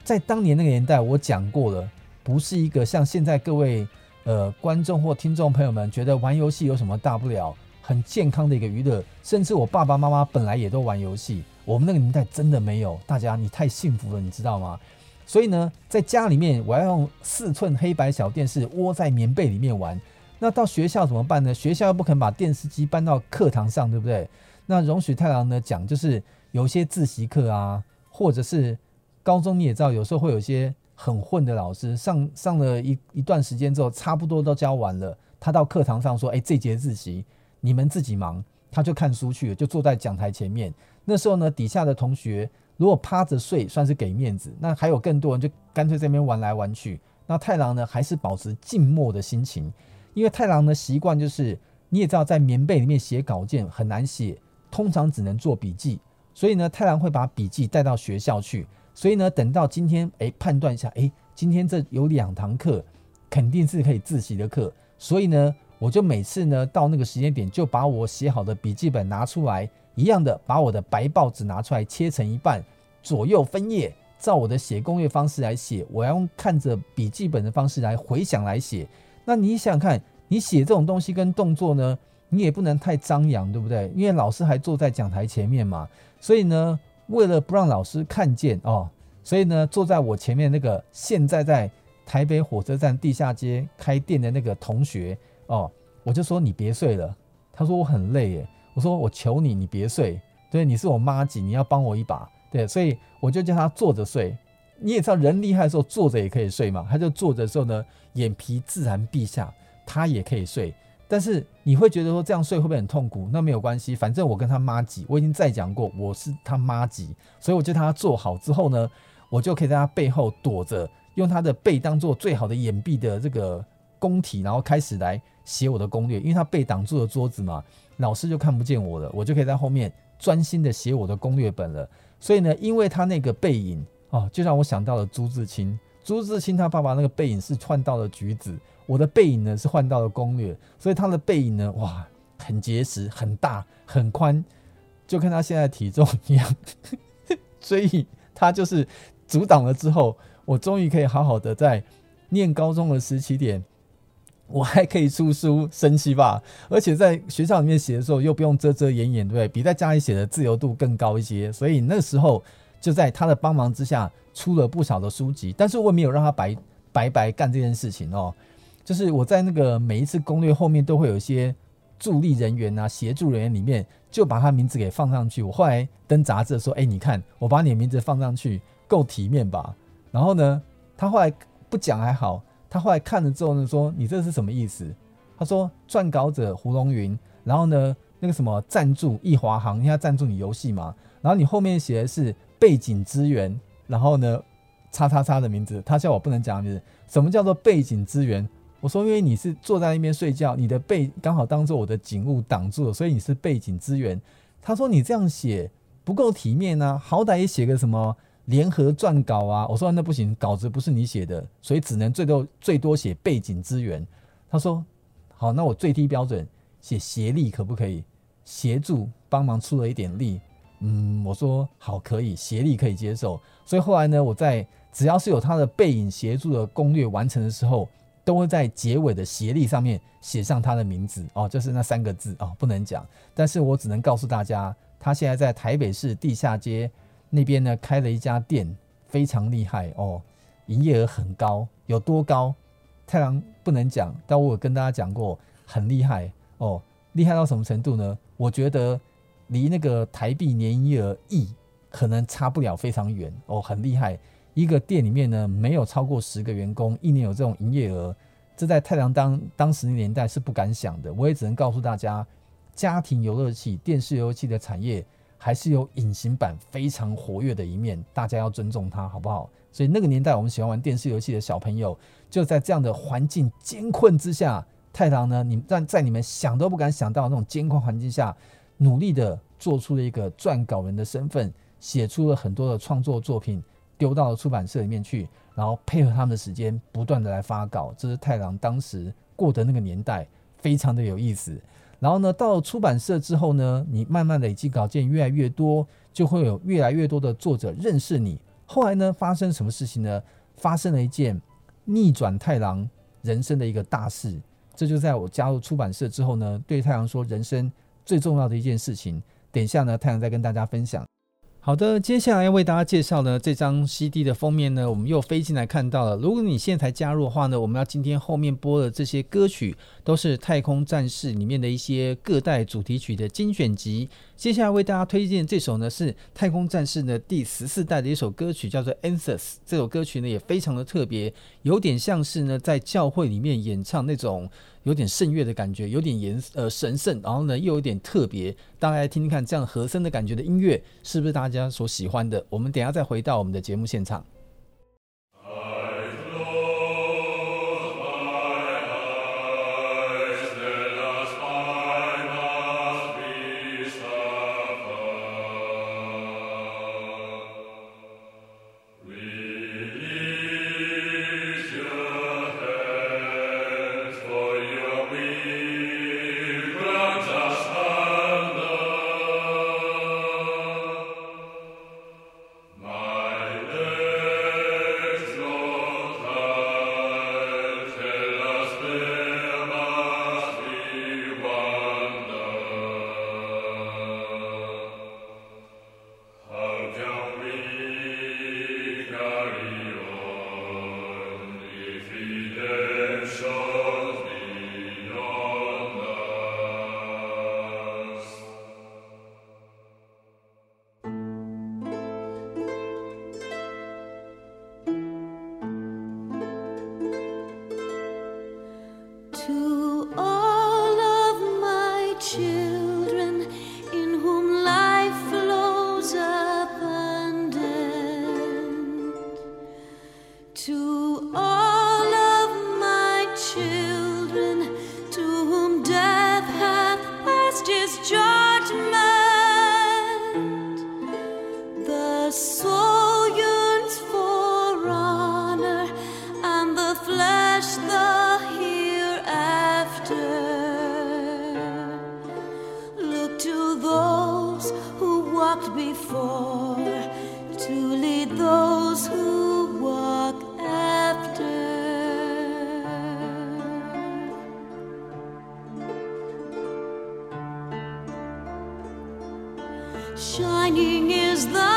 在当年那个年代，我讲过了，不是一个像现在各位呃观众或听众朋友们觉得玩游戏有什么大不了，很健康的一个娱乐。甚至我爸爸妈妈本来也都玩游戏，我们那个年代真的没有。大家你太幸福了，你知道吗？所以呢，在家里面我要用四寸黑白小电视窝在棉被里面玩。那到学校怎么办呢？学校又不肯把电视机搬到课堂上，对不对？那容许太郎呢讲，就是有些自习课啊，或者是高中你也知道，有时候会有些很混的老师，上上了一一段时间之后，差不多都教完了，他到课堂上说：“哎，这节自习你们自己忙。”他就看书去了，就坐在讲台前面。那时候呢，底下的同学如果趴着睡，算是给面子；那还有更多人就干脆在那边玩来玩去。那太郎呢，还是保持静默的心情，因为太郎的习惯就是，你也知道，在棉被里面写稿件很难写，通常只能做笔记。所以呢，太郎会把笔记带到学校去。所以呢，等到今天，哎，判断一下，哎，今天这有两堂课，肯定是可以自习的课。所以呢。我就每次呢到那个时间点，就把我写好的笔记本拿出来，一样的把我的白报纸拿出来，切成一半，左右分页，照我的写攻略方式来写。我要用看着笔记本的方式来回想来写。那你想想看，你写这种东西跟动作呢，你也不能太张扬，对不对？因为老师还坐在讲台前面嘛。所以呢，为了不让老师看见哦，所以呢，坐在我前面那个现在在台北火车站地下街开店的那个同学。哦，我就说你别睡了。他说我很累耶。我说我求你，你别睡。对，你是我麻吉，你要帮我一把。对，所以我就叫他坐着睡。你也知道人厉害的时候坐着也可以睡嘛。他就坐着的时候呢，眼皮自然闭下，他也可以睡。但是你会觉得说这样睡会不会很痛苦？那没有关系，反正我跟他妈挤，我已经再讲过，我是他妈挤，所以我就他做好之后呢，我就可以在他背后躲着，用他的背当做最好的掩蔽的这个工体，然后开始来。写我的攻略，因为他被挡住了桌子嘛，老师就看不见我了，我就可以在后面专心的写我的攻略本了。所以呢，因为他那个背影哦，就让我想到了朱自清。朱自清他爸爸那个背影是换到了橘子，我的背影呢是换到了攻略。所以他的背影呢，哇，很结实、很大、很宽，就跟他现在体重一样。所以他就是阻挡了之后，我终于可以好好的在念高中的时期点。我还可以出书生气吧，而且在学校里面写的时候又不用遮遮掩掩，对不对？比在家里写的自由度更高一些。所以那时候就在他的帮忙之下出了不少的书籍，但是我没有让他白白白干这件事情哦。就是我在那个每一次攻略后面都会有一些助力人员啊、协助人员里面，就把他名字给放上去。我后来登杂志说：“哎，你看我把你的名字放上去，够体面吧？”然后呢，他后来不讲还好。他后来看了之后呢，说：“你这是什么意思？”他说：“撰稿者胡龙云，然后呢，那个什么赞助易华航，因为赞助你游戏嘛。然后你后面写的是背景资源，然后呢，叉叉叉的名字。他叫我不能讲名字。什么叫做背景资源？我说因为你是坐在那边睡觉，你的背刚好当做我的景物挡住了，所以你是背景资源。他说你这样写不够体面啊，好歹也写个什么。”联合撰稿啊，我说那不行，稿子不是你写的，所以只能最多最多写背景资源。他说好，那我最低标准写协力可不可以？协助帮忙出了一点力。嗯，我说好，可以，协力可以接受。所以后来呢，我在只要是有他的背影协助的攻略完成的时候，都会在结尾的协力上面写上他的名字哦，就是那三个字哦，不能讲，但是我只能告诉大家，他现在在台北市地下街。那边呢，开了一家店，非常厉害哦，营业额很高，有多高？太郎不能讲，但我有跟大家讲过，很厉害哦，厉害到什么程度呢？我觉得离那个台币年营业额亿可能差不了非常远哦，很厉害。一个店里面呢，没有超过十个员工，一年有这种营业额，这在太郎当当时的年代是不敢想的。我也只能告诉大家，家庭游乐器、电视游戏的产业。还是有隐形版非常活跃的一面，大家要尊重它，好不好？所以那个年代，我们喜欢玩电视游戏的小朋友，就在这样的环境艰困之下，太郎呢，你在在你们想都不敢想到那种艰困环境下，努力的做出了一个撰稿人的身份，写出了很多的创作作品，丢到了出版社里面去，然后配合他们的时间，不断的来发稿。这是太郎当时过的那个年代，非常的有意思。然后呢，到了出版社之后呢，你慢慢累积稿件越来越多，就会有越来越多的作者认识你。后来呢，发生什么事情呢？发生了一件逆转太郎人生的一个大事。这就在我加入出版社之后呢，对太郎说人生最重要的一件事情。等一下呢，太郎再跟大家分享。好的，接下来要为大家介绍呢，这张 CD 的封面呢，我们又飞进来看到了。如果你现在才加入的话呢，我们要今天后面播的这些歌曲都是《太空战士》里面的一些各代主题曲的精选集。接下来为大家推荐这首呢是《太空战士》的第十四代的一首歌曲，叫做《Answers》。这首歌曲呢也非常的特别，有点像是呢在教会里面演唱那种。有点圣乐的感觉，有点严呃神圣，然后呢又有点特别，大家来听听看这样和声的感觉的音乐是不是大家所喜欢的？我们等下再回到我们的节目现场。刚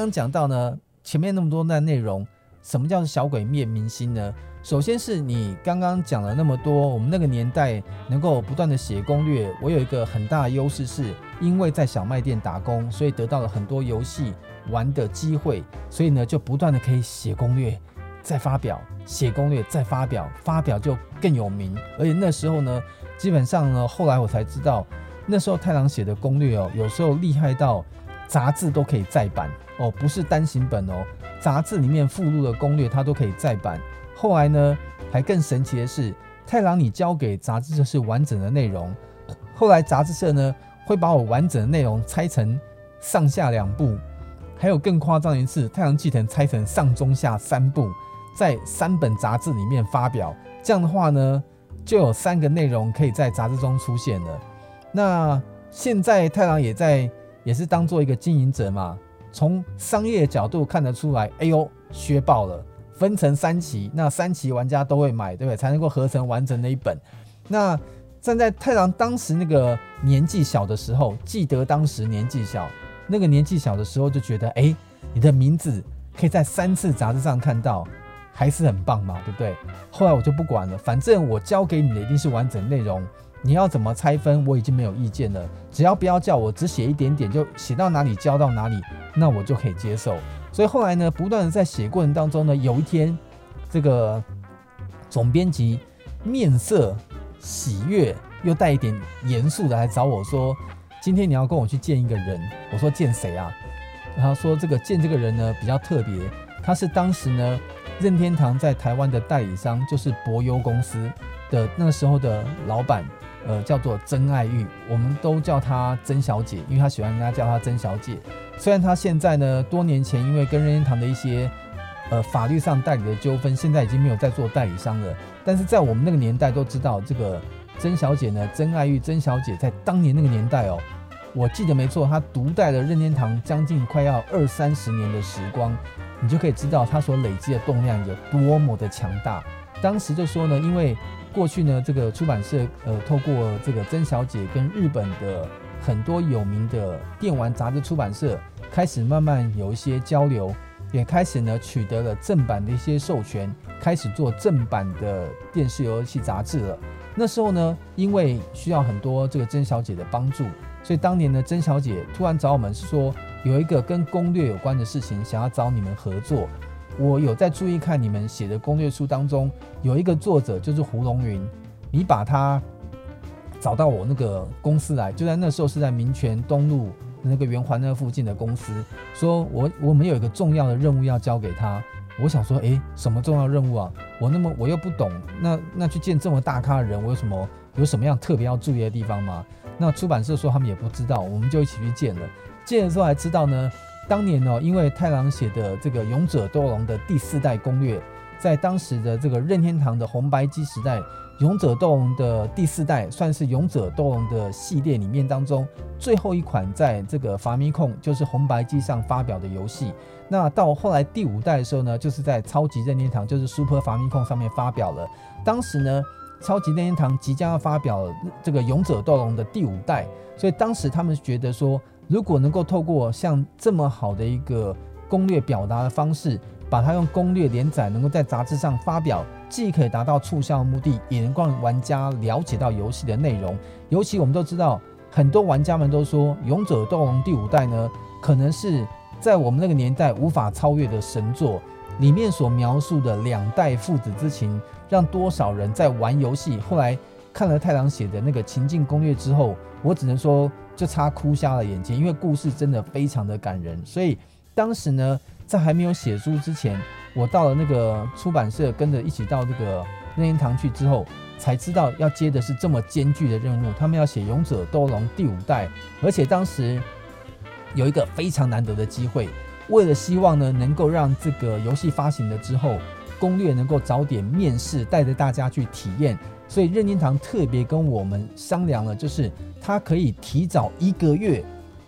刚讲到呢，前面那么多的内容，什么叫小鬼灭明星呢？首先是你刚刚讲了那么多，我们那个年代能够不断的写攻略，我有一个很大的优势，是因为在小卖店打工，所以得到了很多游戏玩的机会，所以呢就不断的可以写攻略，再发表，写攻略再发表，发表就更有名。而且那时候呢，基本上呢，后来我才知道，那时候太郎写的攻略哦，有时候厉害到杂志都可以再版。哦，不是单行本哦，杂志里面附录的攻略它都可以再版。后来呢，还更神奇的是，太郎，你交给杂志社是完整的内容，后来杂志社呢会把我完整的内容拆成上下两部，还有更夸张一次，太郎继承拆成上中下三部，在三本杂志里面发表。这样的话呢，就有三个内容可以在杂志中出现了。那现在太郎也在，也是当做一个经营者嘛，从商业角度看得出来，哎呦，削爆了。分成三期，那三期玩家都会买，对不对？才能够合成完整的一本。那站在太郎当时那个年纪小的时候，记得当时年纪小，那个年纪小的时候就觉得，哎，你的名字可以在三次杂志上看到，还是很棒嘛，对不对？后来我就不管了，反正我交给你的一定是完整内容，你要怎么拆分，我已经没有意见了。只要不要叫我只写一点点，就写到哪里交到哪里，那我就可以接受。所以后来呢，不断的在写过程当中呢，有一天，这个总编辑面色喜悦又带一点严肃的来找我说：“今天你要跟我去见一个人。”我说：“见谁啊？”然后说：“这个见这个人呢比较特别，他是当时呢任天堂在台湾的代理商，就是博优公司的那时候的老板，呃，叫做曾爱玉，我们都叫她曾小姐，因为他喜欢人家叫她曾小姐。”虽然她现在呢，多年前因为跟任天堂的一些呃法律上代理的纠纷，现在已经没有在做代理商了。但是在我们那个年代都知道，这个曾小姐呢，曾爱玉曾小姐在当年那个年代哦，我记得没错，她独带了任天堂将近快要二三十年的时光，你就可以知道她所累积的动量有多么的强大。当时就说呢，因为过去呢，这个出版社呃，透过这个曾小姐跟日本的很多有名的电玩杂志出版社。开始慢慢有一些交流，也开始呢取得了正版的一些授权，开始做正版的电视游戏杂志了。那时候呢，因为需要很多这个曾小姐的帮助，所以当年呢，曾小姐突然找我们说有一个跟攻略有关的事情，想要找你们合作。我有在注意看你们写的攻略书当中，有一个作者就是胡龙云，你把他找到我那个公司来，就在那时候是在民权东路。那个圆环那附近的公司说，我我们有一个重要的任务要交给他。我想说，诶，什么重要任务啊？我那么我又不懂，那那去见这么大咖的人，我有什么有什么样特别要注意的地方吗？那出版社说他们也不知道，我们就一起去见了。见的时候才知道呢，当年哦，因为太郎写的这个《勇者斗龙》的第四代攻略，在当时的这个任天堂的红白机时代。勇者斗龙的第四代算是勇者斗龙的系列里面当中最后一款在这个 Famicom 就是红白机上发表的游戏。那到后来第五代的时候呢，就是在超级任天堂就是 Super Famicom 上面发表了。当时呢，超级任天堂即将要发表这个勇者斗龙的第五代，所以当时他们觉得说，如果能够透过像这么好的一个攻略表达的方式，把它用攻略连载，能够在杂志上发表，既可以达到促销的目的，也能让玩家了解到游戏的内容。尤其我们都知道，很多玩家们都说，《勇者斗龙》第五代呢，可能是在我们那个年代无法超越的神作。里面所描述的两代父子之情，让多少人在玩游戏，后来看了太郎写的那个情境攻略之后，我只能说就差哭瞎了眼睛，因为故事真的非常的感人。所以当时呢。在还没有写书之前，我到了那个出版社，跟着一起到这个任天堂去之后，才知道要接的是这么艰巨的任务。他们要写《勇者斗龙》第五代，而且当时有一个非常难得的机会，为了希望呢能够让这个游戏发行了之后，攻略能够早点面世，带着大家去体验，所以任天堂特别跟我们商量了，就是他可以提早一个月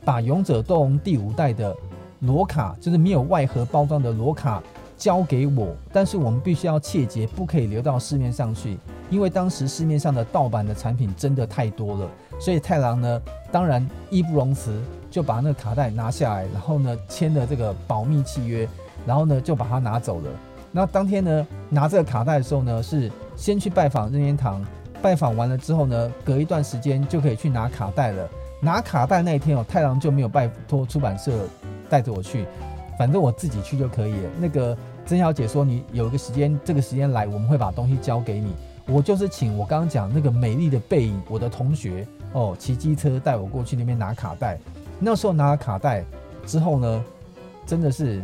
把《勇者斗龙》第五代的。罗卡就是没有外盒包装的罗卡交给我，但是我们必须要切结，不可以流到市面上去，因为当时市面上的盗版的产品真的太多了。所以太郎呢，当然义不容辞，就把那个卡带拿下来，然后呢签了这个保密契约，然后呢就把它拿走了。那当天呢拿这个卡带的时候呢，是先去拜访任天堂，拜访完了之后呢，隔一段时间就可以去拿卡带了。拿卡带那一天哦，太郎就没有拜托出版社。带着我去，反正我自己去就可以了。那个曾小姐说，你有一个时间，这个时间来，我们会把东西交给你。我就是请我刚刚讲那个美丽的背影，我的同学哦，骑机车带我过去那边拿卡带。那时候拿了卡带之后呢，真的是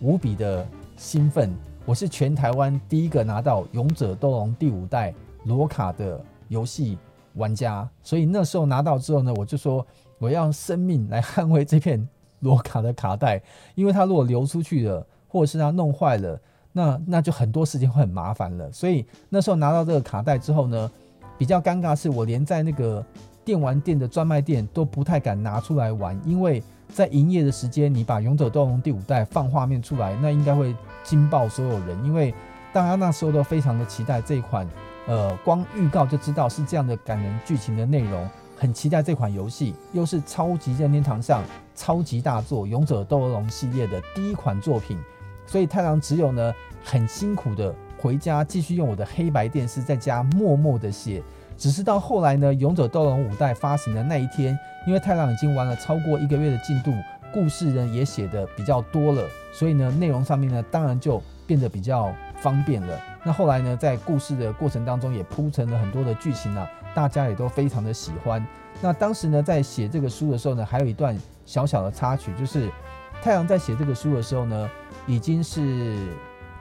无比的兴奋。我是全台湾第一个拿到《勇者斗龙》第五代罗卡的游戏玩家，所以那时候拿到之后呢，我就说我要生命来捍卫这片罗卡的卡带，因为它如果流出去了，或者是它弄坏了，那那就很多事情会很麻烦了。所以那时候拿到这个卡带之后呢，比较尴尬是我连在那个电玩店的专卖店都不太敢拿出来玩，因为在营业的时间，你把《勇者斗龙》第五代放画面出来，那应该会惊爆所有人，因为大家那时候都非常的期待这一款，呃，光预告就知道是这样的感人剧情的内容，很期待这款游戏，又是超级任天堂上超级大作《勇者斗龙》系列的第一款作品，所以太郎只有呢很辛苦的回家继续用我的黑白电视在家默默的写。只是到后来呢，《勇者斗龙》五代发行的那一天，因为太郎已经玩了超过一个月的进度，故事呢也写的比较多了，所以呢内容上面呢当然就变得比较方便了。那后来呢，在故事的过程当中也铺陈了很多的剧情啊，大家也都非常的喜欢。那当时呢，在写这个书的时候呢，还有一段小小的插曲，就是太郎在写这个书的时候呢，已经是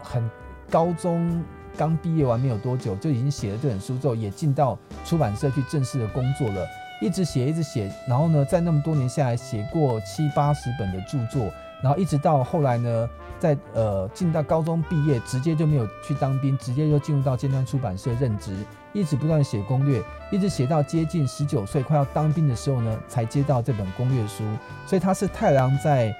很高中。刚毕业完没有多久，就已经写了这本书之后，也进到出版社去正式的工作了，一直写一直写，然后呢，在那么多年下来，写过七八十本的著作，然后一直到后来呢，在呃进到高中毕业，直接就没有去当兵，直接就进入到尖端出版社任职，一直不断写攻略，一直写到接近十九岁快要当兵的时候呢，才接到这本攻略书，所以他是太郎在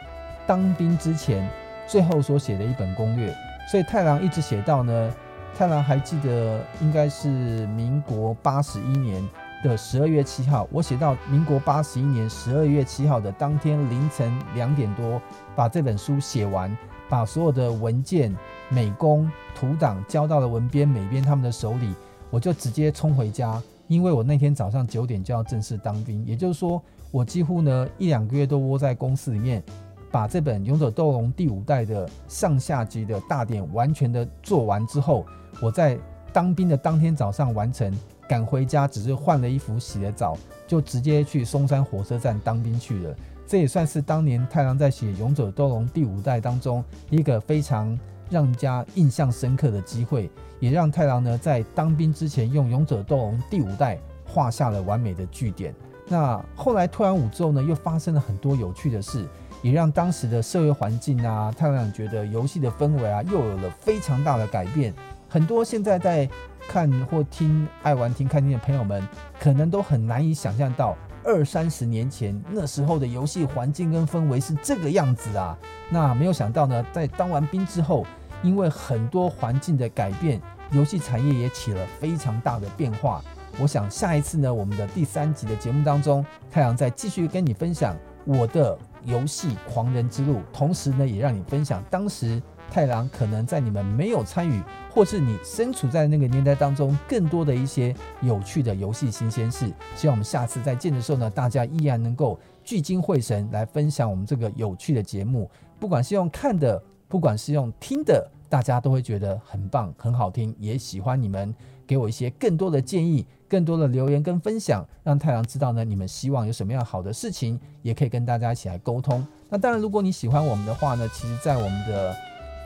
当兵之前最后所写的一本攻略，所以太郎一直写到呢。太郎还记得，应该是民国八十一年的十二月七号，我写到民国八十一年十二月七号的当天凌晨两点多，把这本书写完，把所有的文件、美工、图档交到了文编、美编他们的手里，我就直接冲回家，因为我那天早上九点就要正式当兵，也就是说，我几乎呢一两个月都窝在公司里面。把这本《勇者斗龙》第五代的上下集的大典完全的做完之后，我在当兵的当天早上完成，赶回家只是换了衣服、洗了澡，就直接去松山火车站当兵去了。这也算是当年太郎在写《勇者斗龙》第五代当中一个非常让人家印象深刻的机会，也让太郎呢在当兵之前用《勇者斗龙》第五代画下了完美的句点。那后来退完伍之后呢，又发生了很多有趣的事。也让当时的社会环境啊，太阳觉得游戏的氛围啊，又有了非常大的改变。很多现在在看或听爱玩听看听的朋友们，可能都很难以想象到二三十年前那时候的游戏环境跟氛围是这个样子啊。那没有想到呢，在当完兵之后，因为很多环境的改变，游戏产业也起了非常大的变化。我想下一次呢，我们的第三集的节目当中，太阳再继续跟你分享我的。游戏狂人之路，同时呢，也让你分享当时太郎可能在你们没有参与，或是你身处在那个年代当中，更多的一些有趣的游戏新鲜事。希望我们下次再见的时候呢，大家依然能够聚精会神来分享我们这个有趣的节目。不管是用看的，不管是用听的，大家都会觉得很棒、很好听，也喜欢你们。给我一些更多的建议，更多的留言跟分享，让太阳知道呢，你们希望有什么样好的事情，也可以跟大家一起来沟通。那当然，如果你喜欢我们的话呢，其实在我们的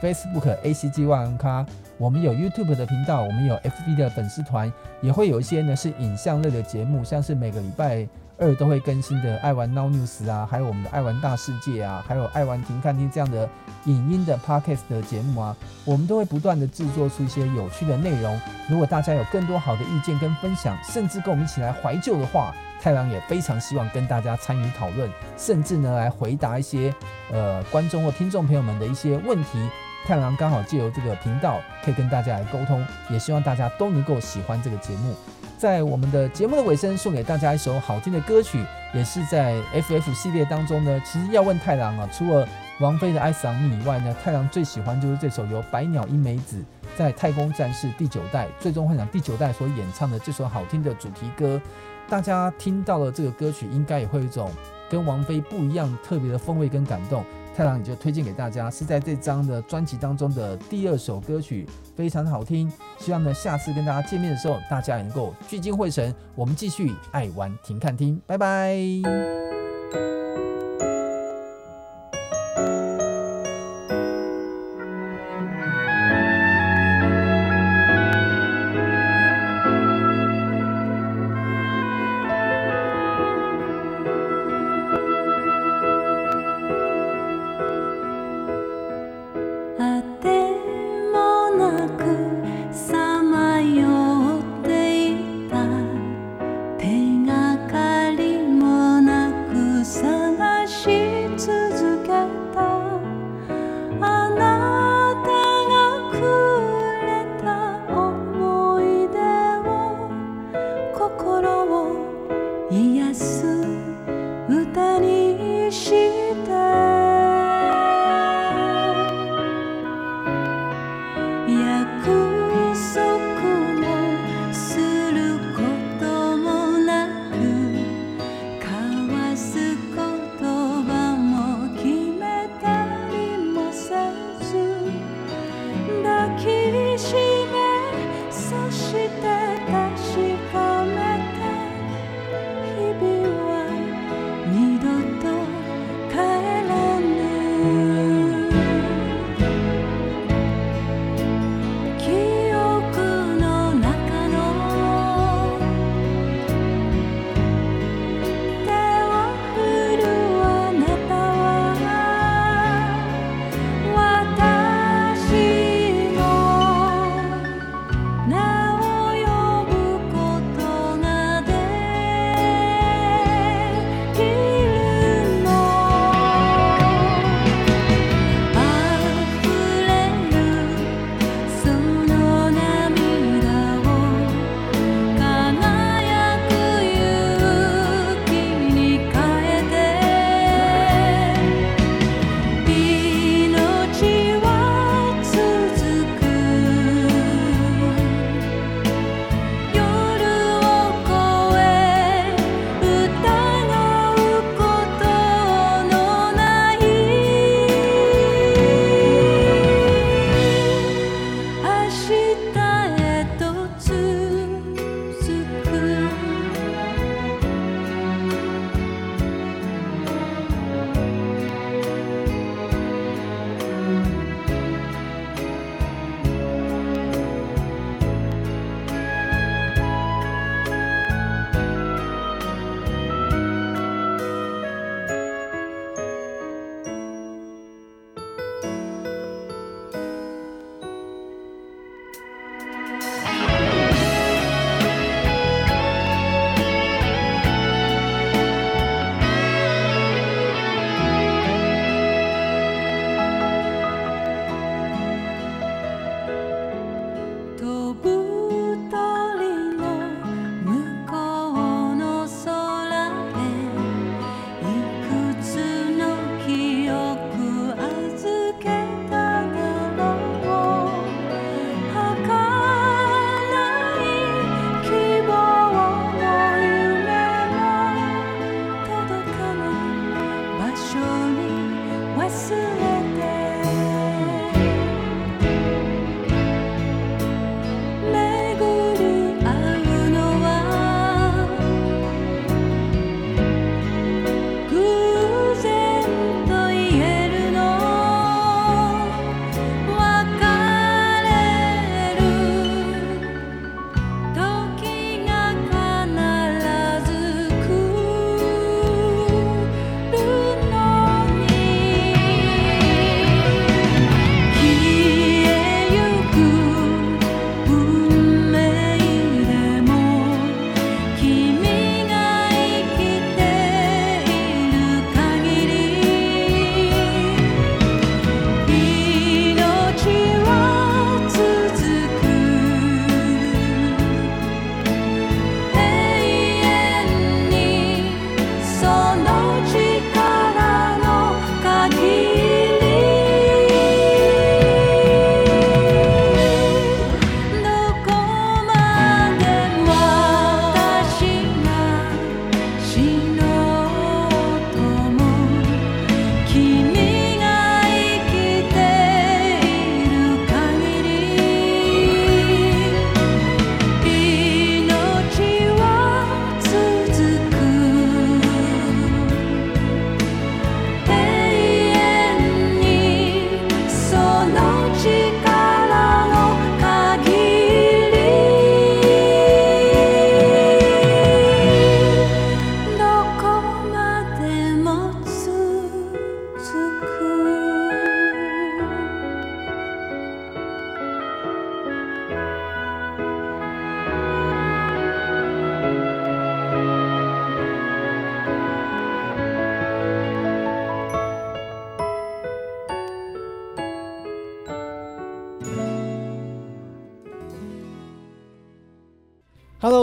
Facebook ACG 万玩咖，我们有 YouTube 的频道，我们有 FB 的粉丝团，也会有一些呢是影像类的节目，像是每个礼拜。二都会更新的爱玩 Now News 啊，还有我们的爱玩大世界啊，还有爱玩停看听这样的影音的 Podcast 的节目啊，我们都会不断的制作出一些有趣的内容。如果大家有更多好的意见跟分享，甚至跟我们一起来怀旧的话，太郎也非常希望跟大家参与讨论，甚至呢来回答一些呃观众或听众朋友们的一些问题。太郎刚好借由这个频道可以跟大家来沟通，也希望大家都能够喜欢这个节目。在我们的节目的尾声，送给大家一首好听的歌曲，也是在 FF 系列当中呢。其实要问太郎啊，除了王菲的《爱桑尼》以外呢，太郎最喜欢就是这首由白鸟一美子在《太空战士》第九代《最终幻想》第九代所演唱的这首好听的主题歌。大家听到了这个歌曲，应该也会有一种跟王菲不一样特别的风味跟感动。太郎也就推荐给大家，是在这张的专辑当中的第二首歌曲，非常好听。希望呢，下次跟大家见面的时候，大家能够聚精会神。我们继续爱玩停看听，拜拜。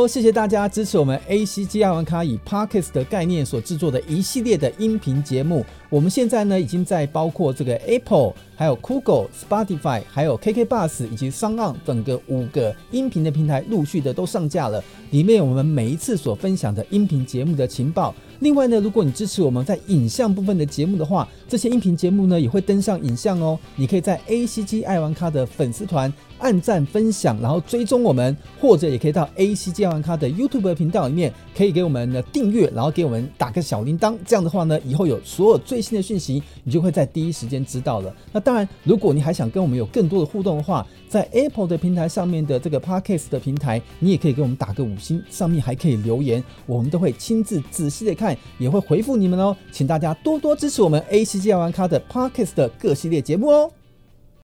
谢谢大家支持我们 ACG 爱玩咖以 Parkes 的概念所制作的一系列的音频节目。我们现在呢，已经在包括这个 Apple、还有 Google、Spotify、还有 KK Bus 以及 s o n 等个五个音频的平台陆续的都上架了。里面我们每一次所分享的音频节目的情报。另外呢，如果你支持我们在影像部分的节目的话，这些音频节目呢也会登上影像哦。你可以在 ACG 爱玩咖的粉丝团。按赞、分享，然后追踪我们，或者也可以到 ACG 爱玩咖的 YouTube 频道里面，可以给我们的订阅，然后给我们打个小铃铛。这样的话呢，以后有所有最新的讯息，你就会在第一时间知道了。那当然，如果你还想跟我们有更多的互动的话，在 Apple 的平台上面的这个 Podcast 的平台，你也可以给我们打个五星，上面还可以留言，我们都会亲自仔细的看，也会回复你们哦。请大家多多支持我们 ACG 玩咖的 Podcast 的各系列节目哦。